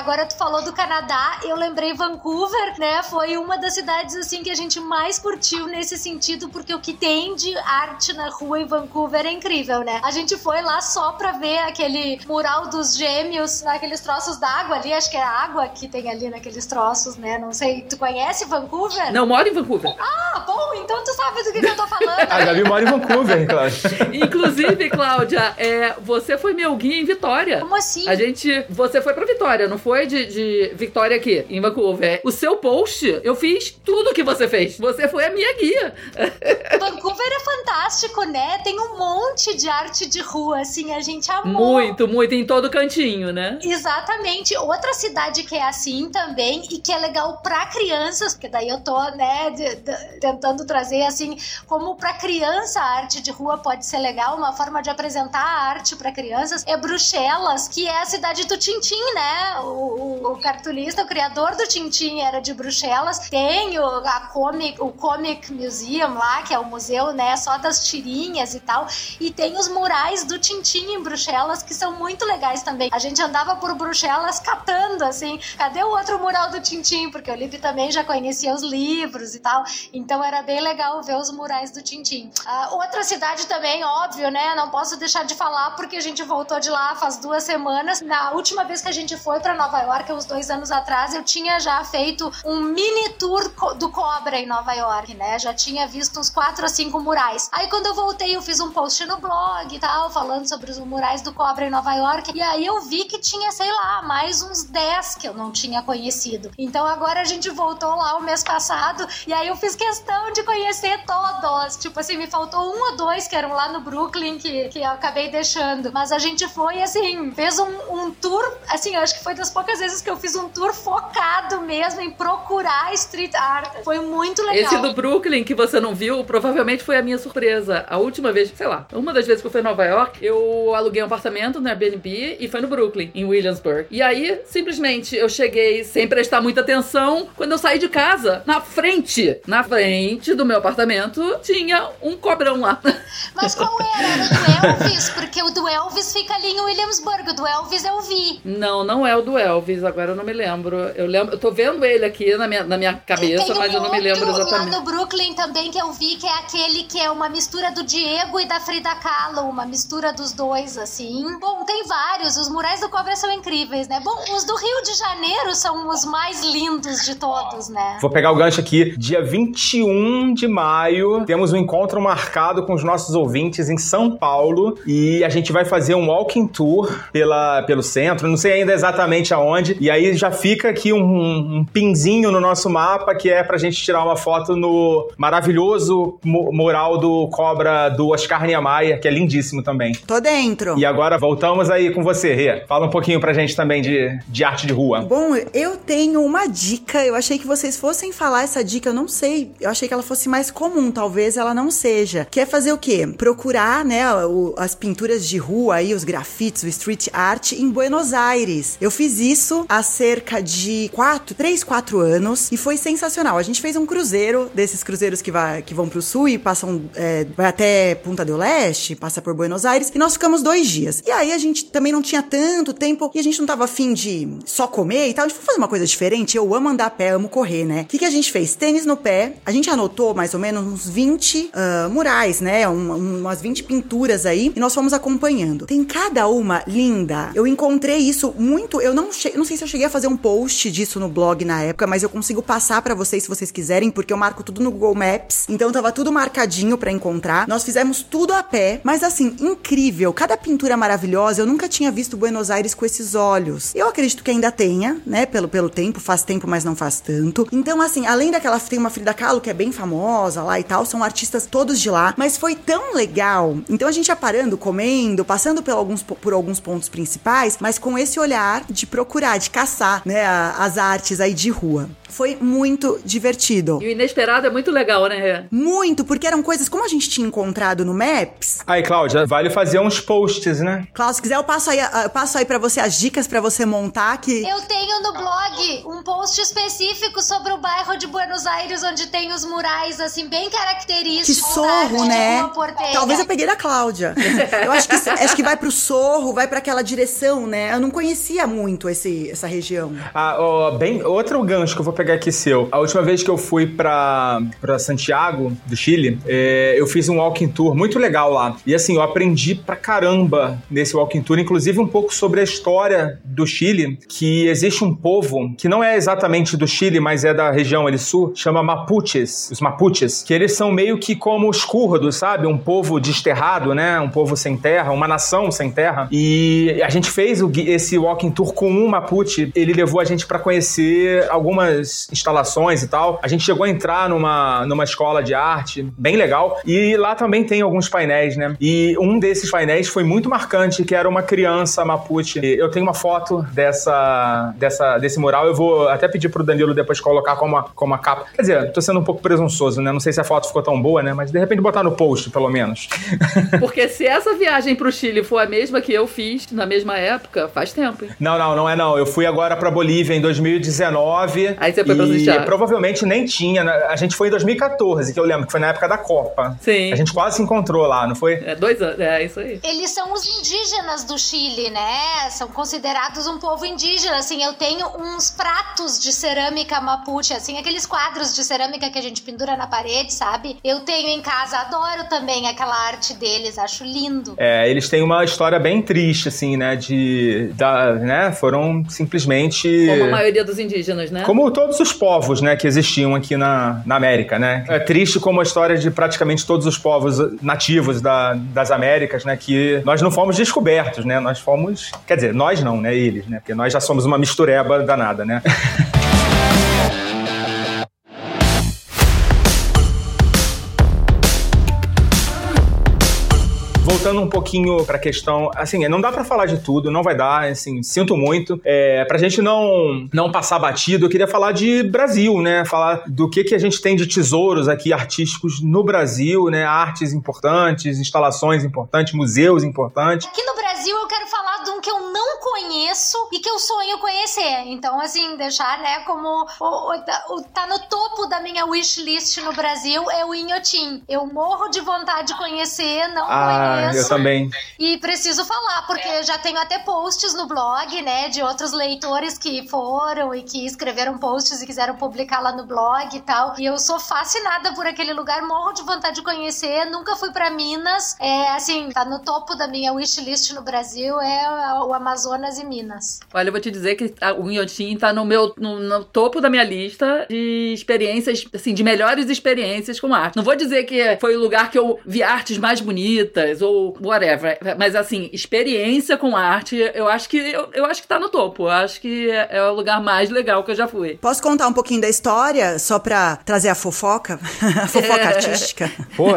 agora tu falou do Canadá, eu lembrei Vancouver, né? Foi uma das cidades assim que a gente mais curtiu nesse sentido, porque o que tem de arte na rua em Vancouver é incrível, né? A gente foi lá só pra ver aquele mural dos gêmeos, naqueles troços d'água ali, acho que é a água que tem ali naqueles troços, né? Não sei, tu conhece Vancouver? Não, moro em Vancouver. Ah, bom, então tu sabe do que, que eu tô falando. a Gabi mora em Vancouver, Cláudia. Inclusive, Cláudia, é, você foi meu guia em Vitória. Como assim? A gente, você foi pra Vitória, não foi de, de Vitória aqui, em Vancouver. O seu post, eu fiz tudo que você fez. Você foi a minha guia. Vancouver é fantástico, né? Tem um monte de arte de rua, assim, a gente amou. Muito, muito, em todo cantinho, né? Exatamente. Outra cidade que é assim também e que é legal pra crianças, porque daí eu tô, né, de, de, tentando trazer, assim, como pra criança a arte de rua pode ser legal, uma forma de apresentar a arte pra crianças, é Bruxelas, que é a cidade do Tintim, né? O, o, o cartunista, o criador do Tintim era de Bruxelas. Tem o, a comic, o Comic Museum lá, que é o museu, né, só das tirinhas e tal. E tem os murais do Tintin em Bruxelas, que são muito legais também. A gente andava por Bruxelas catando, assim, cadê o outro mural do Tintin? Porque o Liv também já conhecia os livros e tal. Então era bem legal ver os murais do Tintin. Uh, outra cidade também, óbvio, né? Não posso deixar de falar porque a gente voltou de lá faz duas semanas. Na última vez que a gente foi para Nova York, uns dois anos atrás, eu tinha já feito um mini tour do Cobra em Nova York, né? Já tinha visto uns quatro a cinco murais. Aí quando eu voltei, eu fiz um post no blog e tal, falando sobre os murais do Cobra em Nova York. E aí eu vi que tinha, sei lá, mais uns 10 que eu não tinha conhecido. Então agora a gente voltou lá o mês passado e daí eu fiz questão de conhecer todos. Tipo assim, me faltou um ou dois que eram lá no Brooklyn que, que eu acabei deixando. Mas a gente foi, assim, fez um, um tour, assim, acho que foi das poucas vezes que eu fiz um tour focado mesmo em procurar street art. Foi muito legal. Esse do Brooklyn que você não viu, provavelmente foi a minha surpresa. A última vez, sei lá, uma das vezes que eu fui em Nova York, eu aluguei um apartamento no Airbnb e foi no Brooklyn, em Williamsburg. E aí, simplesmente, eu cheguei sem prestar muita atenção. Quando eu saí de casa, na frente, na frente do meu apartamento, tinha um cobrão lá. Mas qual era? Era o do Elvis? Porque o do Elvis fica ali em Williamsburg. O do Elvis eu vi. Não, não é o do Elvis, agora eu não me lembro. Eu lembro, eu tô vendo ele aqui na minha, na minha cabeça, mas eu não me lembro exatamente. Lá no Brooklyn também que eu vi, que é aquele que é uma mistura do Diego e da Frida Kahlo, uma mistura dos dois, assim. Bom, tem vários. Os murais do Cobra são incríveis, né? Bom, os do Rio de Janeiro são os mais lindos de todos, né? Vou pegar o gancho aqui. Dia 21 de maio, temos um encontro marcado com os nossos ouvintes em São Paulo e a gente vai fazer um walking tour pela, pelo centro, não sei ainda exatamente aonde. E aí já fica aqui um, um pinzinho no nosso mapa que é pra gente tirar uma foto no maravilhoso mu- mural do Cobra do Oscar Niemeyer, que é lindíssimo também. Tô dentro. E agora voltamos aí com você, Rê. Fala um pouquinho pra gente também de, de arte de rua. Bom, eu tenho uma dica. Eu achei que vocês fossem falar essa dica, eu não sei. Eu achei que ela fosse mais comum, talvez ela não seja. Que é fazer o quê? Procurar, né, o- as pinturas de rua aí, os grafites, o street art em Buenos Aires. Eu fiz isso há cerca de quatro, três, quatro anos e foi sensacional. A gente fez um cruzeiro, desses cruzeiros que, vai, que vão pro sul e passam, é, vai até Punta del Leste, passa por Buenos Aires, e nós ficamos dois dias. E aí a gente também não tinha tanto tempo e a gente não tava afim de só comer e tal. A gente foi fazer uma coisa diferente. Eu amo andar a pé, amo correr, né? O que, que a gente fez? Tênis no pé. A gente anotou mais ou menos uns 20 ah, murais, né? Um- umas 20 pinturas aí. E nós fomos acompanhando. Tem cada uma linda. Eu encontrei isso muito. Eu não, che- não sei se eu cheguei a fazer um post disso no blog na época, mas eu consigo passar pra vocês se vocês quiserem, porque eu marco tudo no Google Maps. Então tava tudo marcadinho pra encontrar. Nós fizemos tudo a pé, mas assim, incrível. Cada pintura maravilhosa. Eu nunca tinha visto Buenos Aires com esses olhos. Eu acredito que ainda tenha, né? Pelo, pelo tempo, faz tempo, mas não faz tanto. Então, assim, além daquela. Tem uma Frida Kahlo que é bem famosa lá e tal, são artistas todos de lá, mas foi tão legal. Então a gente ia parando, comendo, passando por alguns, po- por alguns pontos principais, mas com esse olhar de procurar, de caçar, né? a- As artes aí de rua. Foi muito divertido. E o inesperado é muito legal, né, Rê? Muito, porque eram coisas como a gente tinha encontrado no Maps. Aí, Cláudia, vale fazer uns posts, né? Klaus, se quiser, eu passo aí, eu passo aí para você as dicas pra você montar que. Eu tenho no blog um post específico sobre o bairro de Buenos Aires, onde tem os murais, assim, bem Que característicos. da sorro, né? rua porteira. Talvez eu peguei da Cláudia. Eu acho que, acho que vai pro sorro, vai pra aquela direção, né? Eu não conhecia muito esse, essa região. Ah, bem, outro gancho que eu vou pegar aqui seu. A última vez que eu fui pra Santiago, do Chile, é, eu fiz um walking tour muito legal lá. E assim, eu aprendi pra caramba nesse walking tour, inclusive um pouco sobre a história do Chile, que existe um povo que não é exatamente do Chile, mas é da região ali sul, chama Mapuches, os Mapuches, que eles são meio que como os curdos, sabe? Um povo desterrado, né? Um povo sem terra, uma nação sem terra. E a gente fez o esse walking tour com um Mapuche. Ele levou a gente pra conhecer algumas instalações e tal. A gente chegou a entrar numa, numa escola de arte, bem legal. E lá também tem alguns painéis, né? E um desses painéis foi muito marcante, que era uma criança Mapuche. Eu tenho uma foto dessa, dessa, desse mural. Eu vou até pedir pro Danilo depois colocar como uma, como uma capa. Quer dizer, tô sendo um pouco presunçoso, né? Não sei se a foto ficou tão boa, né? Mas de repente botar no post, pelo menos. Porque se essa viagem pro Chile for a mesma que eu fiz na mesma época, faz tempo, hein? Não, não, não é não. Eu fui agora pra Bolívia em 2019. Aí você foi pra e Santiago. provavelmente nem tinha. né? A gente foi em 2014, que eu lembro, que foi na época da Copa. Sim. A gente quase se encontrou lá, não foi? É dois anos, é isso aí. Eles são os indígenas do Chile, né? São considerados um povo indígena. Assim, eu tenho uns pratos de cerâmica mapuche, assim, aqueles quadros de cerâmica que a gente pendura na parede, sabe? Eu tenho em casa, adoro também aquela arte deles, acho lindo. É, eles têm uma história bem triste, assim, né? De. Da, né? Foram simplesmente. Como a maioria dos indígenas, né? Como todos os povos, né, que existiam aqui na, na América, né? É triste como a história de praticamente todos os povos nativos da- das Américas, né? Que nós não fomos descobertos, né? Nós fomos... Quer dizer, nós não, né? Eles, né? Porque nós já somos uma mistureba danada, né? voltando um pouquinho pra questão, assim, não dá pra falar de tudo, não vai dar, assim, sinto muito. É, pra gente não, não passar batido, eu queria falar de Brasil, né? Falar do que, que a gente tem de tesouros aqui artísticos no Brasil, né? Artes importantes, instalações importantes, museus importantes. Aqui no Brasil eu quero falar de um que eu não conheço e que eu sonho conhecer. Então, assim, deixar, né, como o, o, o tá no topo da minha wishlist no Brasil é o Inhotim. Eu morro de vontade de conhecer, não Ah, conheço. eu também. E preciso falar, porque já tenho até posts no blog, né, de outros leitores que foram e que escreveram posts e quiseram publicar lá no blog e tal. E eu sou fascinada por aquele lugar, morro de vontade de conhecer. Nunca fui pra Minas. É, assim, tá no topo da minha wishlist no Brasil, é o Amazonas e Minas. Olha, eu vou te dizer que a- o Inhotim tá no meu no, no topo da minha lista de experiências, assim, de melhores experiências com arte. Não vou dizer que foi o lugar que eu vi artes mais bonitas ou whatever, mas assim, experiência com arte, eu acho que eu, eu acho que tá no topo. Eu acho que é, é o lugar mais legal que eu já fui. Posso contar um pouquinho da história, só pra trazer a fofoca? a fofoca artística. Pô,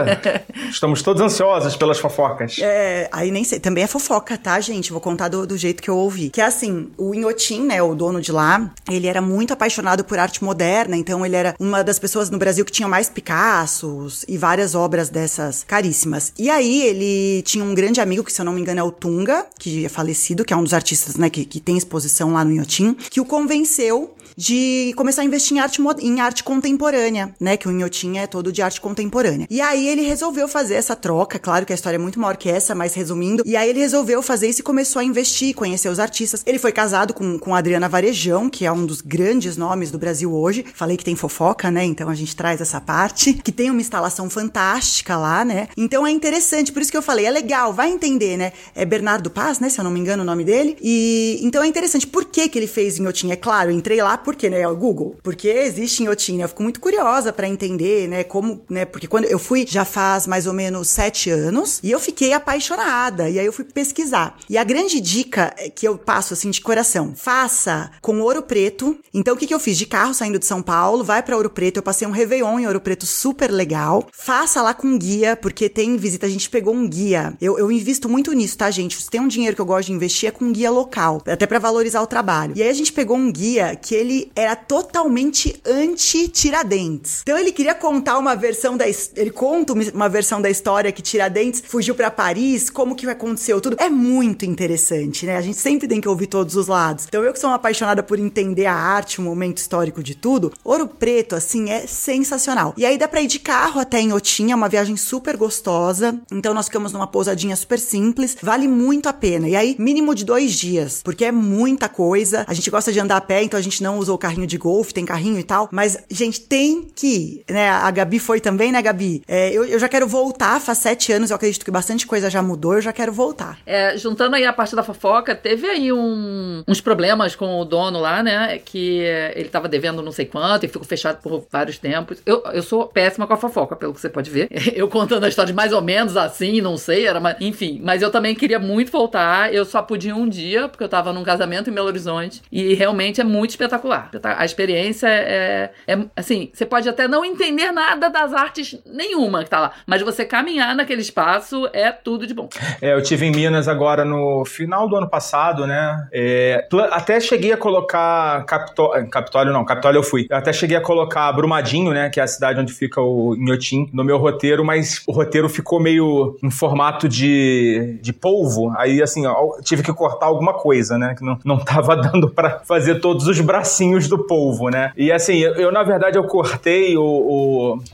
estamos todos ansiosos pelas fofocas. É, aí nem sei. Também é fofoca, tá, gente? Vou contar do, do jeito que eu ouvi. Que é assim, o Inhotim, né, o dono de lá, ele era muito apaixonado por arte moderna, então ele era uma das pessoas no Brasil que tinha mais Picassos e várias obras dessas caríssimas. E aí ele tinha um grande amigo, que se eu não me engano é o Tunga, que é falecido, que é um dos artistas, né, que, que tem exposição lá no Inhotim, que o convenceu de começar a investir em arte, em arte contemporânea, né? Que o Inhotim é todo de arte contemporânea. E aí ele resolveu fazer essa troca, claro que a história é muito maior que essa, mas resumindo. E aí ele resolveu fazer isso e começou a investir, conhecer os artistas. Ele foi casado com, com Adriana Varejão, que é um dos grandes nomes do Brasil hoje. Falei que tem fofoca, né? Então a gente traz essa parte. Que tem uma instalação fantástica lá, né? Então é interessante, por isso que eu falei, é legal, vai entender, né? É Bernardo Paz, né? Se eu não me engano o nome dele. E então é interessante. Por que que ele fez Inhotim? É claro, entrei lá porque, né? É o Google. Porque existe Inhotim, né? Eu fico muito curiosa pra entender, né? Como, né? Porque quando eu fui já faz mais ou menos sete anos e eu fiquei apaixonada. E aí eu fui pesquisar. E a grande dica que eu passo assim de coração: faça com ouro preto. Então o que que eu fiz? De carro saindo de São Paulo, vai pra Ouro Preto. Eu passei um Réveillon em Ouro Preto super legal. Faça lá com guia, porque tem visita. A gente pegou um guia. Eu, eu invisto muito nisso, tá, gente? Se tem um dinheiro que eu gosto de investir, é com guia local. Até pra valorizar o trabalho. E aí a gente pegou um guia que ele era totalmente anti-Tiradentes. Então ele queria contar uma versão da. Ele conta uma- versão da história que Tiradentes fugiu pra Paris, como que aconteceu tudo. É muito interessante, né? A gente sempre tem que ouvir todos os lados. Então eu que sou uma apaixonada por entender a arte, o momento histórico de tudo, Ouro Preto, assim, é sensacional. E aí dá pra ir de carro até em Otim, é uma viagem super gostosa. Então nós ficamos numa pousadinha super simples, vale muito a pena. E aí, mínimo de dois dias, porque é muita coisa. A gente gosta de andar a pé, então a gente não usa o carrinho de golfe, tem carrinho e tal. Mas, gente, tem que né? A Gabi foi também, né, Gabi? É, eu, eu já quero voltar, faz sete anos, eu acredito que bastante coisa já mudou, eu já quero voltar. É, juntando aí a parte da fofoca, teve aí um- uns problemas com o dono lá, né? Que ele tava devendo não sei quanto e ficou fechado por vários tempos. Eu, eu sou péssima com a fofoca, pelo que você pode ver. Eu contando a história mais ou menos assim, não sei, era uma... enfim. Mas eu também queria muito voltar. Eu só pude ir um dia, porque eu tava num casamento em Belo Horizonte. E realmente é muito espetacular. A experiência é, é assim, você pode até não entender nada das artes nenhuma que tá lá. Mas você caminhar naquele espaço é tudo de bom. É, eu tive em Minas agora no final do ano passado, né? É, até cheguei a colocar Capitólio, Capitólio não, Capitólio eu fui. Eu até cheguei a colocar Brumadinho, né? Que é a cidade onde fica o Inhotim, no meu roteiro, mas o roteiro ficou meio em formato de, de polvo. Aí, assim, ó, tive que cortar alguma coisa, né? Que não, não tava dando pra fazer todos os bracinhos do polvo, né? E assim, eu, eu, na verdade eu cortei o,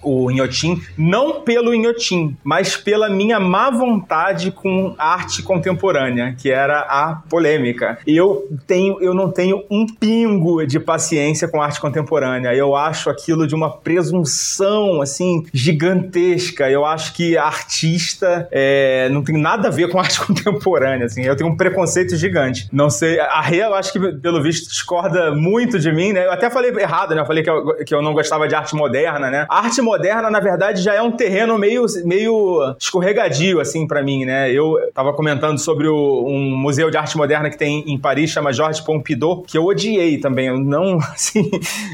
o, o Inhotim não pelo Inhotim, mas pela minha má vontade com arte contemporânea, que era a polêmica. Eu tenho, eu não tenho um pingo de paciência com arte contemporânea. Eu acho aquilo de uma presunção assim gigantesca. Eu acho que artista é, não tem nada a ver com arte contemporânea. Assim, eu tenho um preconceito gigante. Não sei, a Rê, eu acho que pelo visto discorda muito de mim, né? Eu até falei errado, né? Eu falei que eu, que eu não gostava de arte moderna, né? A arte moderna, na verdade, já é um terreno meio, meio escorregadio, assim, para mim, né? Eu tava comentando sobre o, um museu de arte moderna que tem em Paris, chama Georges Pompidou, que eu odiei também. Eu não, assim,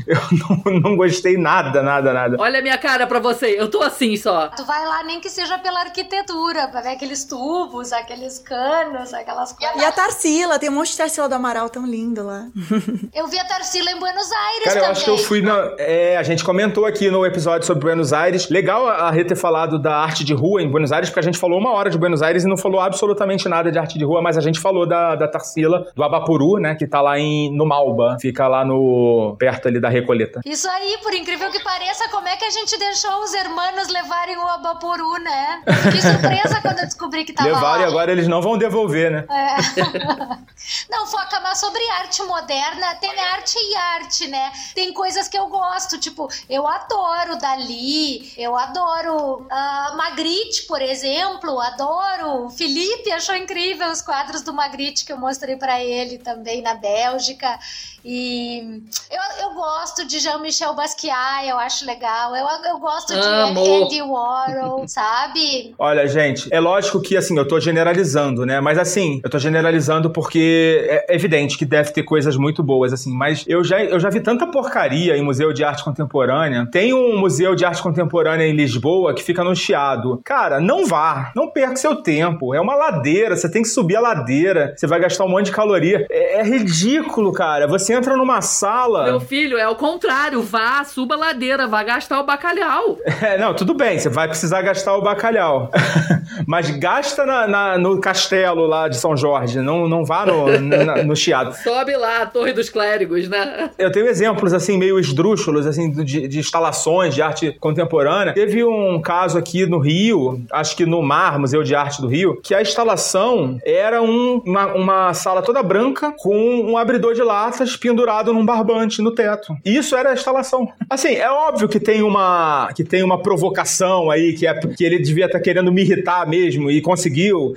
eu não, não gostei nada, nada, nada. Olha a minha cara pra você, eu tô assim só. Tu vai lá nem que seja pela arquitetura, pra ver aqueles tubos, aqueles canos, aquelas coisas. E a Tarsila, tem um monte de Tarsila do Amaral tão lindo lá. Eu vi a Tarsila em Buenos Aires Cara, eu também. acho que eu fui na. É, a gente comentou aqui no episódio sobre Buenos Aires. Legal a Rê ter falado da arte de rua em Buenos Aires, porque a gente falou uma hora de Buenos Aires e não falou absolutamente nada de arte de rua, mas a gente falou da, da Tarsila, do Abapuru, né? Que tá lá em, no Malba. Fica lá no. perto ali da Recoleta. Isso aí, por incrível que pareça, como é que a gente deixou os hermanos levarem o Abaporu, né? Que surpresa quando eu descobri que tava Levaram lá. e agora eles não vão devolver, né? É. Não, foca mais sobre arte moderna. Tem arte e arte, né? Tem coisas que eu gosto, tipo, eu adoro Dali, eu adoro ah, Magritte, por exemplo, adoro. O Felipe achou incrível os quadros do Magritte que eu mostrei pra ele também na Bélgica. E eu, eu gosto de Jean-Michel Basquiat, eu acho legal. Eu, eu gosto de Amo. Andy Warhol, sabe? Olha, gente, é lógico que assim, eu tô generalizando, né? Mas assim, eu tô generalizando porque é evidente que deve ter coisas muito boas, assim. Mas eu já, eu já vi tanta porcaria em museu de arte contemporânea. Tem um museu de arte contemporânea em Lisboa que fica no Chiado. Cara, não vá, não perca seu tempo. É uma ladeira, você tem que subir a ladeira, você vai gastar um monte de caloria. É, é ridículo, cara. Você entra numa sala. Meu filho, é o contrário. Vá, suba a ladeira, vá gastar o bacalhau. É, não, tudo bem, você vai precisar gastar o bacalhau. Mas gasta na- na- no castelo lá de São Jorge, não, não vá no, na- no Chiado. Sobe lá, a Torre dos Clérigos, né? Eu tenho exemplos, assim, meio esdrúxulos, assim, de, de instalações de arte contemporânea. Teve um caso aqui no Rio, acho que no MAR, Museu de Arte do Rio, que a instalação era um- uma, uma sala toda branca com um abridor de latas pendurado num barbante no teto. Isso era a instalação. Assim, é óbvio que tem uma, que tem uma provocação aí, que, é, que ele devia estar querendo me irritar mesmo e conseguiu.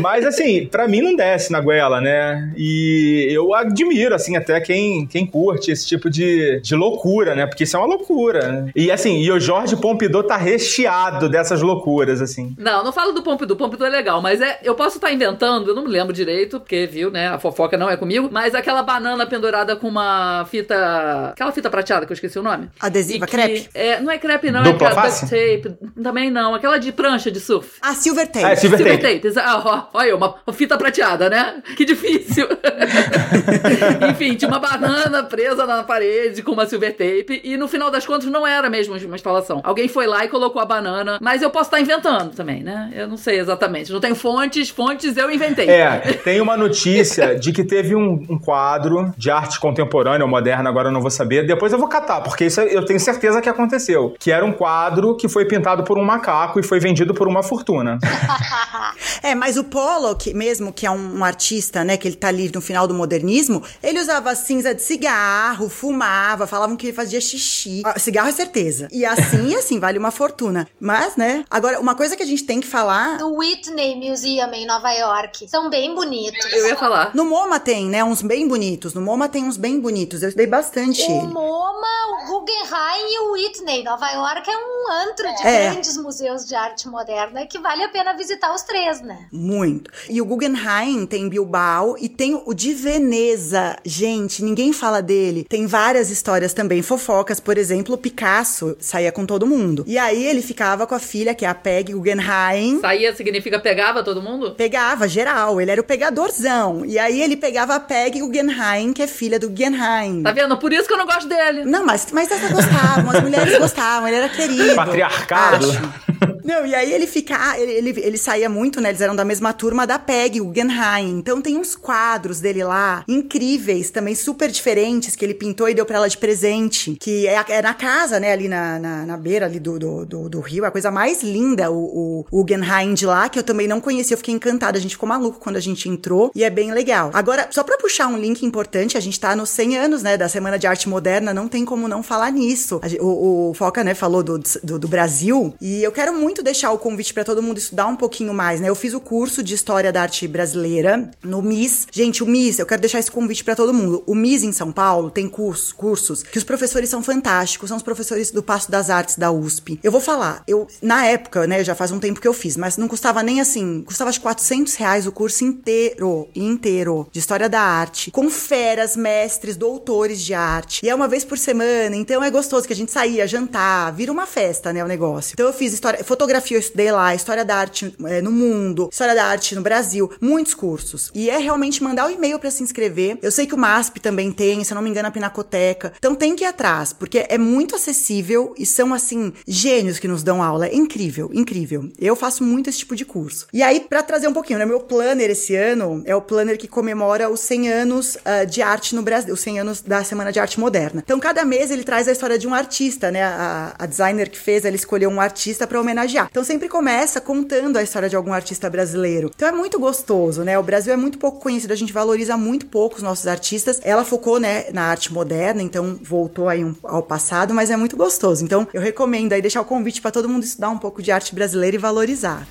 Mas, assim, pra mim não desce na goela, né? E eu admiro, assim, até quem, quem curte esse tipo de, de loucura, né? Porque isso é uma loucura. né? E, assim, e o Jorge Pompidou tá recheado dessas loucuras, assim. Não, não falo do Pompidou. Pompidou é legal, mas é, eu posso estar inventando, eu não me lembro direito, porque, viu, né, a fofoca não é comigo, mas aquela banana pendurada com uma fita, aquela fita prateada que eu esqueci o nome. Adesiva, que- crepe? É, não é crepe não, Dupla é aquela face? duct tape, também não, aquela de prancha de surf. Ah, Silver Tape. Ah, é Silver Silver tape. tape. Ah, ó, olha, uma, uma fita prateada, né? Que difícil. Enfim, tinha uma banana presa na parede com uma silver tape e no final das contas não era mesmo uma instalação. Alguém foi lá e colocou a banana, mas eu posso estar inventando também, né? Eu não sei exatamente. Não tenho fontes, fontes eu inventei. É, tem uma notícia de que teve um, um quadro de arte contemporânea ou moderna, agora eu não vou saber. Depois eu vou catar, porque isso eu tenho certeza que aconteceu. Que era um quadro que foi pintado por um macaco e foi vendido por uma fortuna. É, mas o Pollock, mesmo, que é um, um artista, né, que ele tá ali no final do modernismo, ele usava cinza de cigarro, fumava, falavam que ele fazia xixi. Ah, cigarro é certeza. E assim, assim, vale uma fortuna. Mas, né, agora, uma coisa que a gente tem que falar... Do Whitney Museum em Nova York. São bem bonitos. Eu ia falar. No MoMA tem, né, uns bem bonitos. No MoMA tem uns bem bonitos. Eu estudei bastante O ele. MoMA, o Guggenheim e o Whitney. Nova York é um antro de É. grandes museus de arte moderna que vale a pena visitar os três, né? Muito. E o Guggenheim tem Bilbao e tem o de Veneza. Gente, ninguém fala dele. Tem várias histórias também fofocas. Por exemplo, o Picasso saía com todo mundo. E aí ele ficava com a filha, que é a Peg Guggenheim. Saía significa pegava todo mundo? Pegava geral, ele era o pegadorzão. E aí ele pegava a Peg Guggenheim, que é filha do Guggenheim. Tá vendo? Por isso que eu não gosto dele. Não, mas, mas elas gostavam, as mulheres gostavam, ele era querido. Patriarcado. acho. Não, e aí ele fica. ah, Ele, ele, ele saía muito, né? Eles eram da mesma turma da PEG, o Guggenheim. Então tem uns quadros dele lá, incríveis, também super diferentes, que ele pintou e deu pra ela de presente. Que é, é na casa, né? Ali na, na, na beira ali do, do, do, do rio. A coisa mais linda, o, o, o Guggenheim de lá, que eu também não conhecia. Eu fiquei encantada. A gente ficou maluco quando a gente entrou. E é bem legal. Agora, só pra puxar um link importante, a gente tá nos 100 anos, né? Da Semana de Arte Moderna. Não tem como não falar nisso. O, o Foca, né, falou do, do, do Brasil. E eu quero muito deixar o convite pra todo mundo estudar um pouquinho mais, né? Eu fiz o curso de História da Arte Brasileira no MIS. Gente, o MIS, eu quero deixar esse convite pra todo mundo. O MIS em São São Paulo tem cursos, cursos que os professores são fantásticos, são os professores do Passo das Artes da USP. Eu vou falar, eu, na época, né, já faz um tempo que eu fiz, mas não custava nem assim, custava acho 400 reais o curso inteiro, inteiro, de História da Arte, com feras, mestres, doutores de arte. E é uma vez por semana, então é gostoso que a gente saía, jantar, vira uma festa, né, o negócio. Então eu fiz história, fotografia, eu estudei lá, História da Arte é, no mundo, História da Arte no Brasil, muitos cursos. E é realmente mandar o um e-mail para se inscrever. Eu sei que o MASP também tem, se eu não me engano, a Pinacoteca. Então tem que ir atrás, porque é muito acessível e são, assim, gênios que nos dão aula. É incrível, incrível. Eu faço muito esse tipo de curso. E aí, para trazer um pouquinho, né, meu planner esse ano é o planner que comemora os 100 anos uh, de arte no Brasil, os 100 anos da Semana de Arte Moderna. Então, cada mês ele traz a história de um artista, né? A, a designer que fez, ela escolheu um artista para homenagear. Então, sempre começa contando a história de algum artista brasileiro. Então, é muito gostoso, né? O Brasil é muito pouco conhecido, a gente valoriza muito pouco os nossos artistas. Ela focou, né, na arte moderna, então voltou aí um, ao passado, mas é muito gostoso. Então, eu recomendo aí deixar o convite para todo mundo estudar um pouco de arte brasileira e valorizar.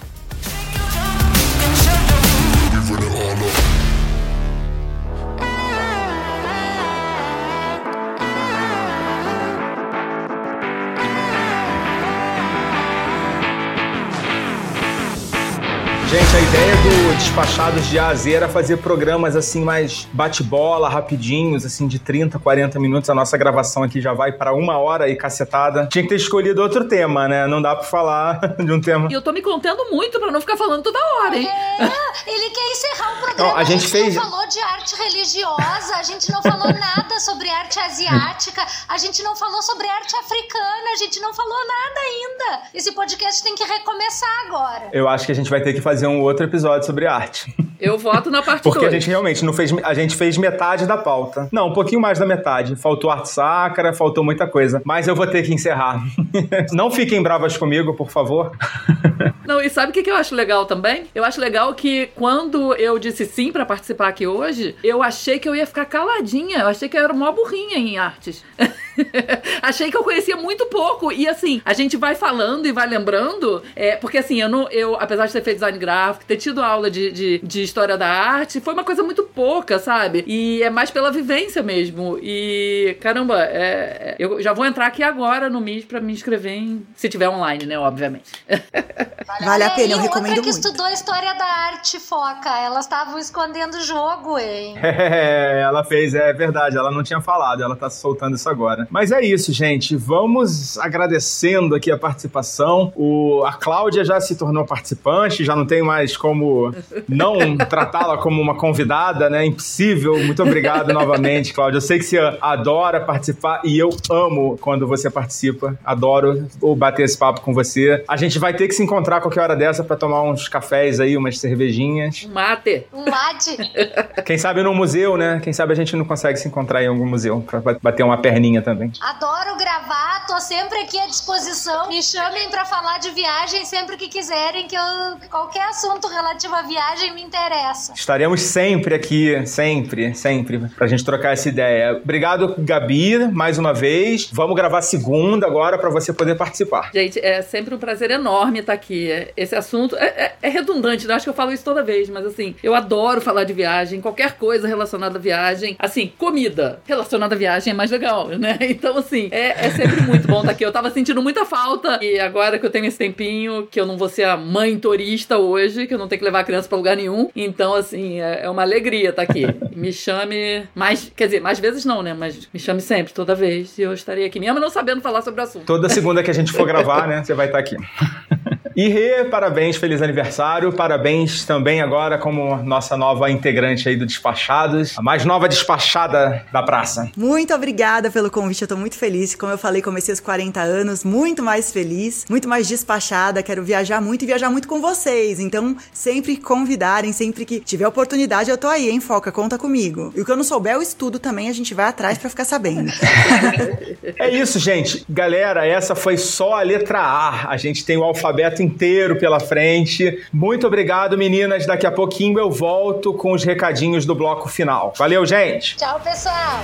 Gente, a ideia do Despachados de A a Z era fazer programas assim mais bate-bola, rapidinhos, assim, de 30, 40 minutos. A nossa gravação aqui já vai para uma hora e cacetada. Tinha que ter escolhido outro tema, né? Não dá pra falar de um tema. E eu tô me contendo muito pra não ficar falando toda hora, hein? É, ele quer encerrar o programa. Não, a, gente a gente fez... não falou de arte religiosa, a gente não falou nada sobre arte asiática, a gente não falou sobre arte africana, a gente não falou nada ainda. Esse podcast tem que recomeçar agora. Eu acho que a gente vai ter que fazer um outro episódio sobre arte. Eu voto na parte Porque dois. a gente realmente não fez. A gente fez metade da pauta. Não, um pouquinho mais da metade. Faltou arte sacra, faltou muita coisa. Mas eu vou ter que encerrar. não fiquem bravas comigo, por favor. Não, e sabe o que, que eu acho legal também? Eu acho legal que quando eu disse sim pra participar aqui hoje, eu achei que eu ia ficar caladinha. Eu achei que eu era uma burrinha em artes. achei que eu conhecia muito pouco. E assim, a gente vai falando e vai lembrando. É, porque assim, eu não. Eu, apesar de ter feito design gráfico, ter tido aula de, de, de história da arte, foi uma coisa muito pouca, sabe? E é mais pela vivência mesmo. E, caramba, é, eu já vou entrar aqui agora no MIS pra me inscrever em. Se tiver online, né? Obviamente. Vale a pena, eu recomendo outra que muito. estudou história da arte, foca. Elas estavam escondendo o jogo, hein? É, ela fez, é verdade, ela não tinha falado, ela tá soltando isso agora. Mas é isso, gente. Vamos agradecendo aqui a participação. O, a Cláudia já se tornou participante, já não tem mais como não tratá-la como uma convidada, né? Impossível. Muito obrigado novamente, Cláudia. Eu sei que você adora participar e eu amo quando você participa. Adoro bater esse papo com você. A gente vai ter que se encontrar a qualquer hora dessa para tomar uns cafés aí, umas cervejinhas. Um mate. Um mate. Quem sabe no museu, né? Quem sabe a gente não consegue se encontrar em algum museu pra bater uma perninha também. Adoro gravar, tô sempre aqui à disposição. Me chamem pra falar de viagem sempre que quiserem, que eu, qualquer assunto relativo à viagem me interessa. Estaremos sempre aqui, sempre, sempre, pra gente trocar essa ideia. Obrigado, Gabi, mais uma vez. Vamos gravar segunda agora pra você poder participar. Gente, é sempre um prazer enorme estar aqui. Esse assunto é, é- é redundante, né? acho que eu falo isso toda vez, mas assim, eu adoro falar de viagem, qualquer coisa relacionada à viagem. Assim, comida relacionada à viagem é mais legal, né? Então, assim, é, é sempre muito bom estar aqui. Eu tava sentindo muita falta e agora que eu tenho esse tempinho, que eu não vou ser a mãe turista hoje, que eu não tenho que levar a criança pra lugar nenhum. Então, assim, é, é uma alegria estar aqui. Me chame mais, quer dizer, mais vezes não, né? Mas me chame sempre, toda vez. E eu estarei aqui, mesmo não sabendo falar sobre o assunto. Toda segunda que a gente for gravar, né? Você vai estar aqui. E Rê, parabéns, feliz aniversário. Parabéns também agora como nossa nova integrante aí do Despachados, a mais nova despachada da praça. Muito obrigada pelo convite, eu tô muito feliz. Como eu falei, comecei os 40 anos, muito mais feliz, muito mais despachada. Quero viajar muito e viajar muito com vocês. Então, sempre convidarem, sempre que tiver oportunidade, eu tô aí, hein, Foca? Conta comigo. E o que eu não souber, eu estudo também, a gente vai atrás pra ficar sabendo. É isso, gente. Galera, essa foi só a letra A. A gente tem o alfabeto inteiro pela frente. Muito obrigado, meninas. Daqui a pouquinho eu volto com os recadinhos do bloco final. Valeu, gente! Tchau, pessoal.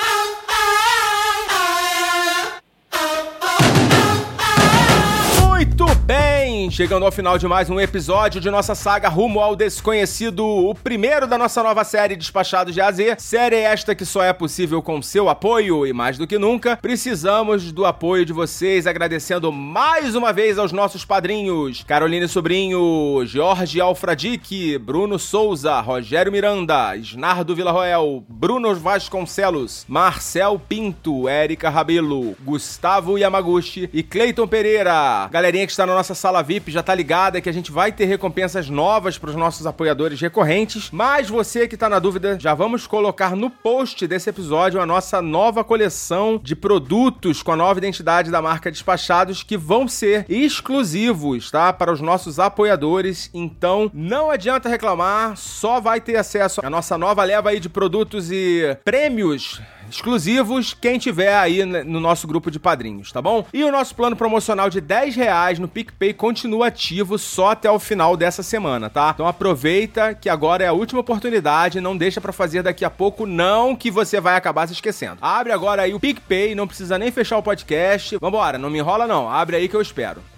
Chegando ao final de mais um episódio de nossa saga Rumo ao Desconhecido, o primeiro da nossa nova série Despachados de AZ. Série esta que só é possível com seu apoio e mais do que nunca, precisamos do apoio de vocês, agradecendo mais uma vez aos nossos padrinhos: Caroline Sobrinho, Jorge Alfradique, Bruno Souza, Rogério Miranda, Snardo Villarroel, Bruno Vasconcelos, Marcel Pinto, Érica Rabelo, Gustavo Yamaguchi e Cleiton Pereira. Galerinha que está na nossa sala VIP já tá ligada que a gente vai ter recompensas novas para os nossos apoiadores recorrentes, mas você que tá na dúvida, já vamos colocar no post desse episódio a nossa nova coleção de produtos com a nova identidade da marca Despachados que vão ser exclusivos, tá? Para os nossos apoiadores. Então, não adianta reclamar, só vai ter acesso à nossa nova leva aí de produtos e prêmios exclusivos quem tiver aí no nosso grupo de padrinhos, tá bom? E o nosso plano promocional de 10 reais no PicPay continua ativo só até o final dessa semana, tá? Então aproveita que agora é a última oportunidade, não deixa para fazer daqui a pouco não que você vai acabar se esquecendo. Abre agora aí o PicPay, não precisa nem fechar o podcast. Vambora, não me enrola não, abre aí que eu espero.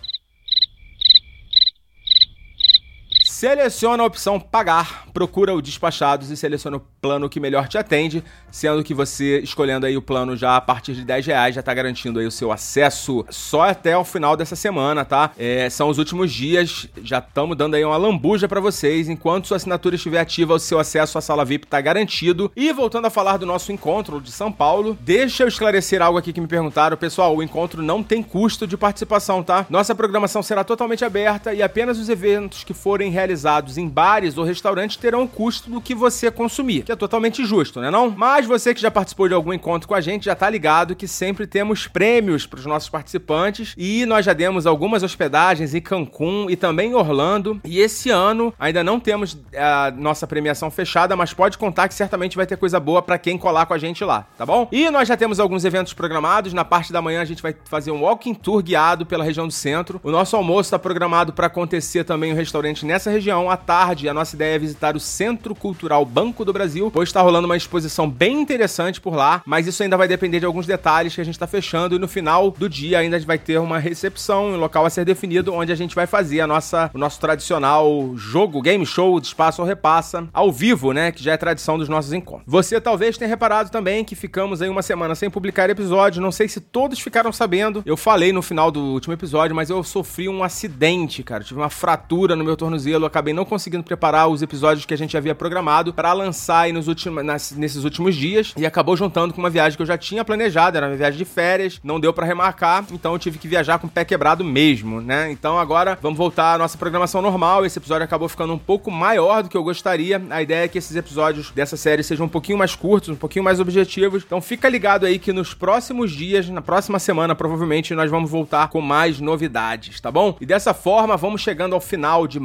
Seleciona a opção pagar, procura o despachados e seleciona o plano que melhor te atende, sendo que você escolhendo aí o plano já a partir de 10 reais já tá garantindo aí o seu acesso só até o final dessa semana, tá? É, são os últimos dias, já estamos dando aí uma lambuja para vocês, enquanto sua assinatura estiver ativa, o seu acesso à sala VIP tá garantido. E voltando a falar do nosso encontro de São Paulo, deixa eu esclarecer algo aqui que me perguntaram, pessoal, o encontro não tem custo de participação, tá? Nossa programação será totalmente aberta e apenas os eventos que forem realizados em bares ou restaurantes terão o custo do que você consumir, que é totalmente justo, né não? Mas você que já participou de algum encontro com a gente já tá ligado que sempre temos prêmios para os nossos participantes e nós já demos algumas hospedagens em Cancún e também em Orlando. E esse ano ainda não temos a nossa premiação fechada, mas pode contar que certamente vai ter coisa boa para quem colar com a gente lá, tá bom? E nós já temos alguns eventos programados. Na parte da manhã a gente vai fazer um walking tour guiado pela região do centro. O nosso almoço está programado para acontecer também um restaurante nessa região. À tarde, a nossa ideia é visitar o Centro Cultural Banco do Brasil, pois está rolando uma exposição bem interessante por lá, mas isso ainda vai depender de alguns detalhes que a gente está fechando e no final do dia ainda vai ter uma recepção em um local a ser definido onde a gente vai fazer a nossa, o nosso tradicional jogo, game show de espaço ou repassa ao vivo, né, que já é tradição dos nossos encontros. Você talvez tenha reparado também que ficamos aí uma semana sem publicar episódio, não sei se todos ficaram sabendo. Eu falei no final do último episódio, mas eu sofri um acidente, cara. tive uma fratura no meu tornozelo, acabei não conseguindo preparar os episódios que a gente havia programado para lançar aí nos últimos, nas, nesses últimos dias e acabou juntando com uma viagem que eu já tinha planejado, era uma viagem de férias, não deu para remarcar, então eu tive que viajar com o pé quebrado mesmo, né? Então agora vamos voltar à nossa programação normal. Esse episódio acabou ficando um pouco maior do que eu gostaria. A ideia é que esses episódios dessa série sejam um pouquinho mais curtos, um pouquinho mais objetivos. Então fica ligado aí que nos próximos dias, na próxima semana, provavelmente nós vamos voltar com mais novidades, tá bom? E dessa forma, vamos chegando ao final de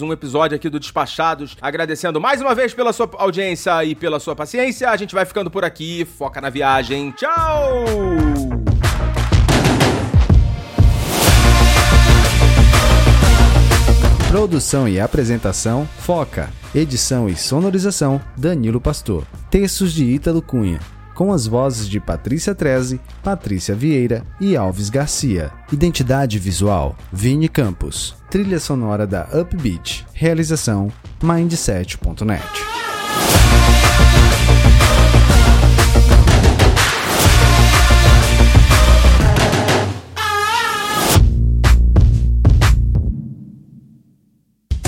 um episódio aqui do Despachados, agradecendo mais uma vez pela sua audiência e pela sua paciência. A gente vai ficando por aqui. Foca na viagem. Tchau! Produção e apresentação Foca. Edição e sonorização Danilo Pastor. Textos de Ítalo Cunha. Com as vozes de Patrícia Treze, Patrícia Vieira e Alves Garcia. Identidade visual Vini Campos. Trilha sonora da Upbeat. Realização Mindset.net.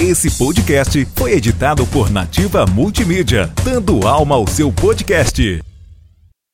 Esse podcast foi editado por Nativa Multimídia, dando alma ao seu podcast.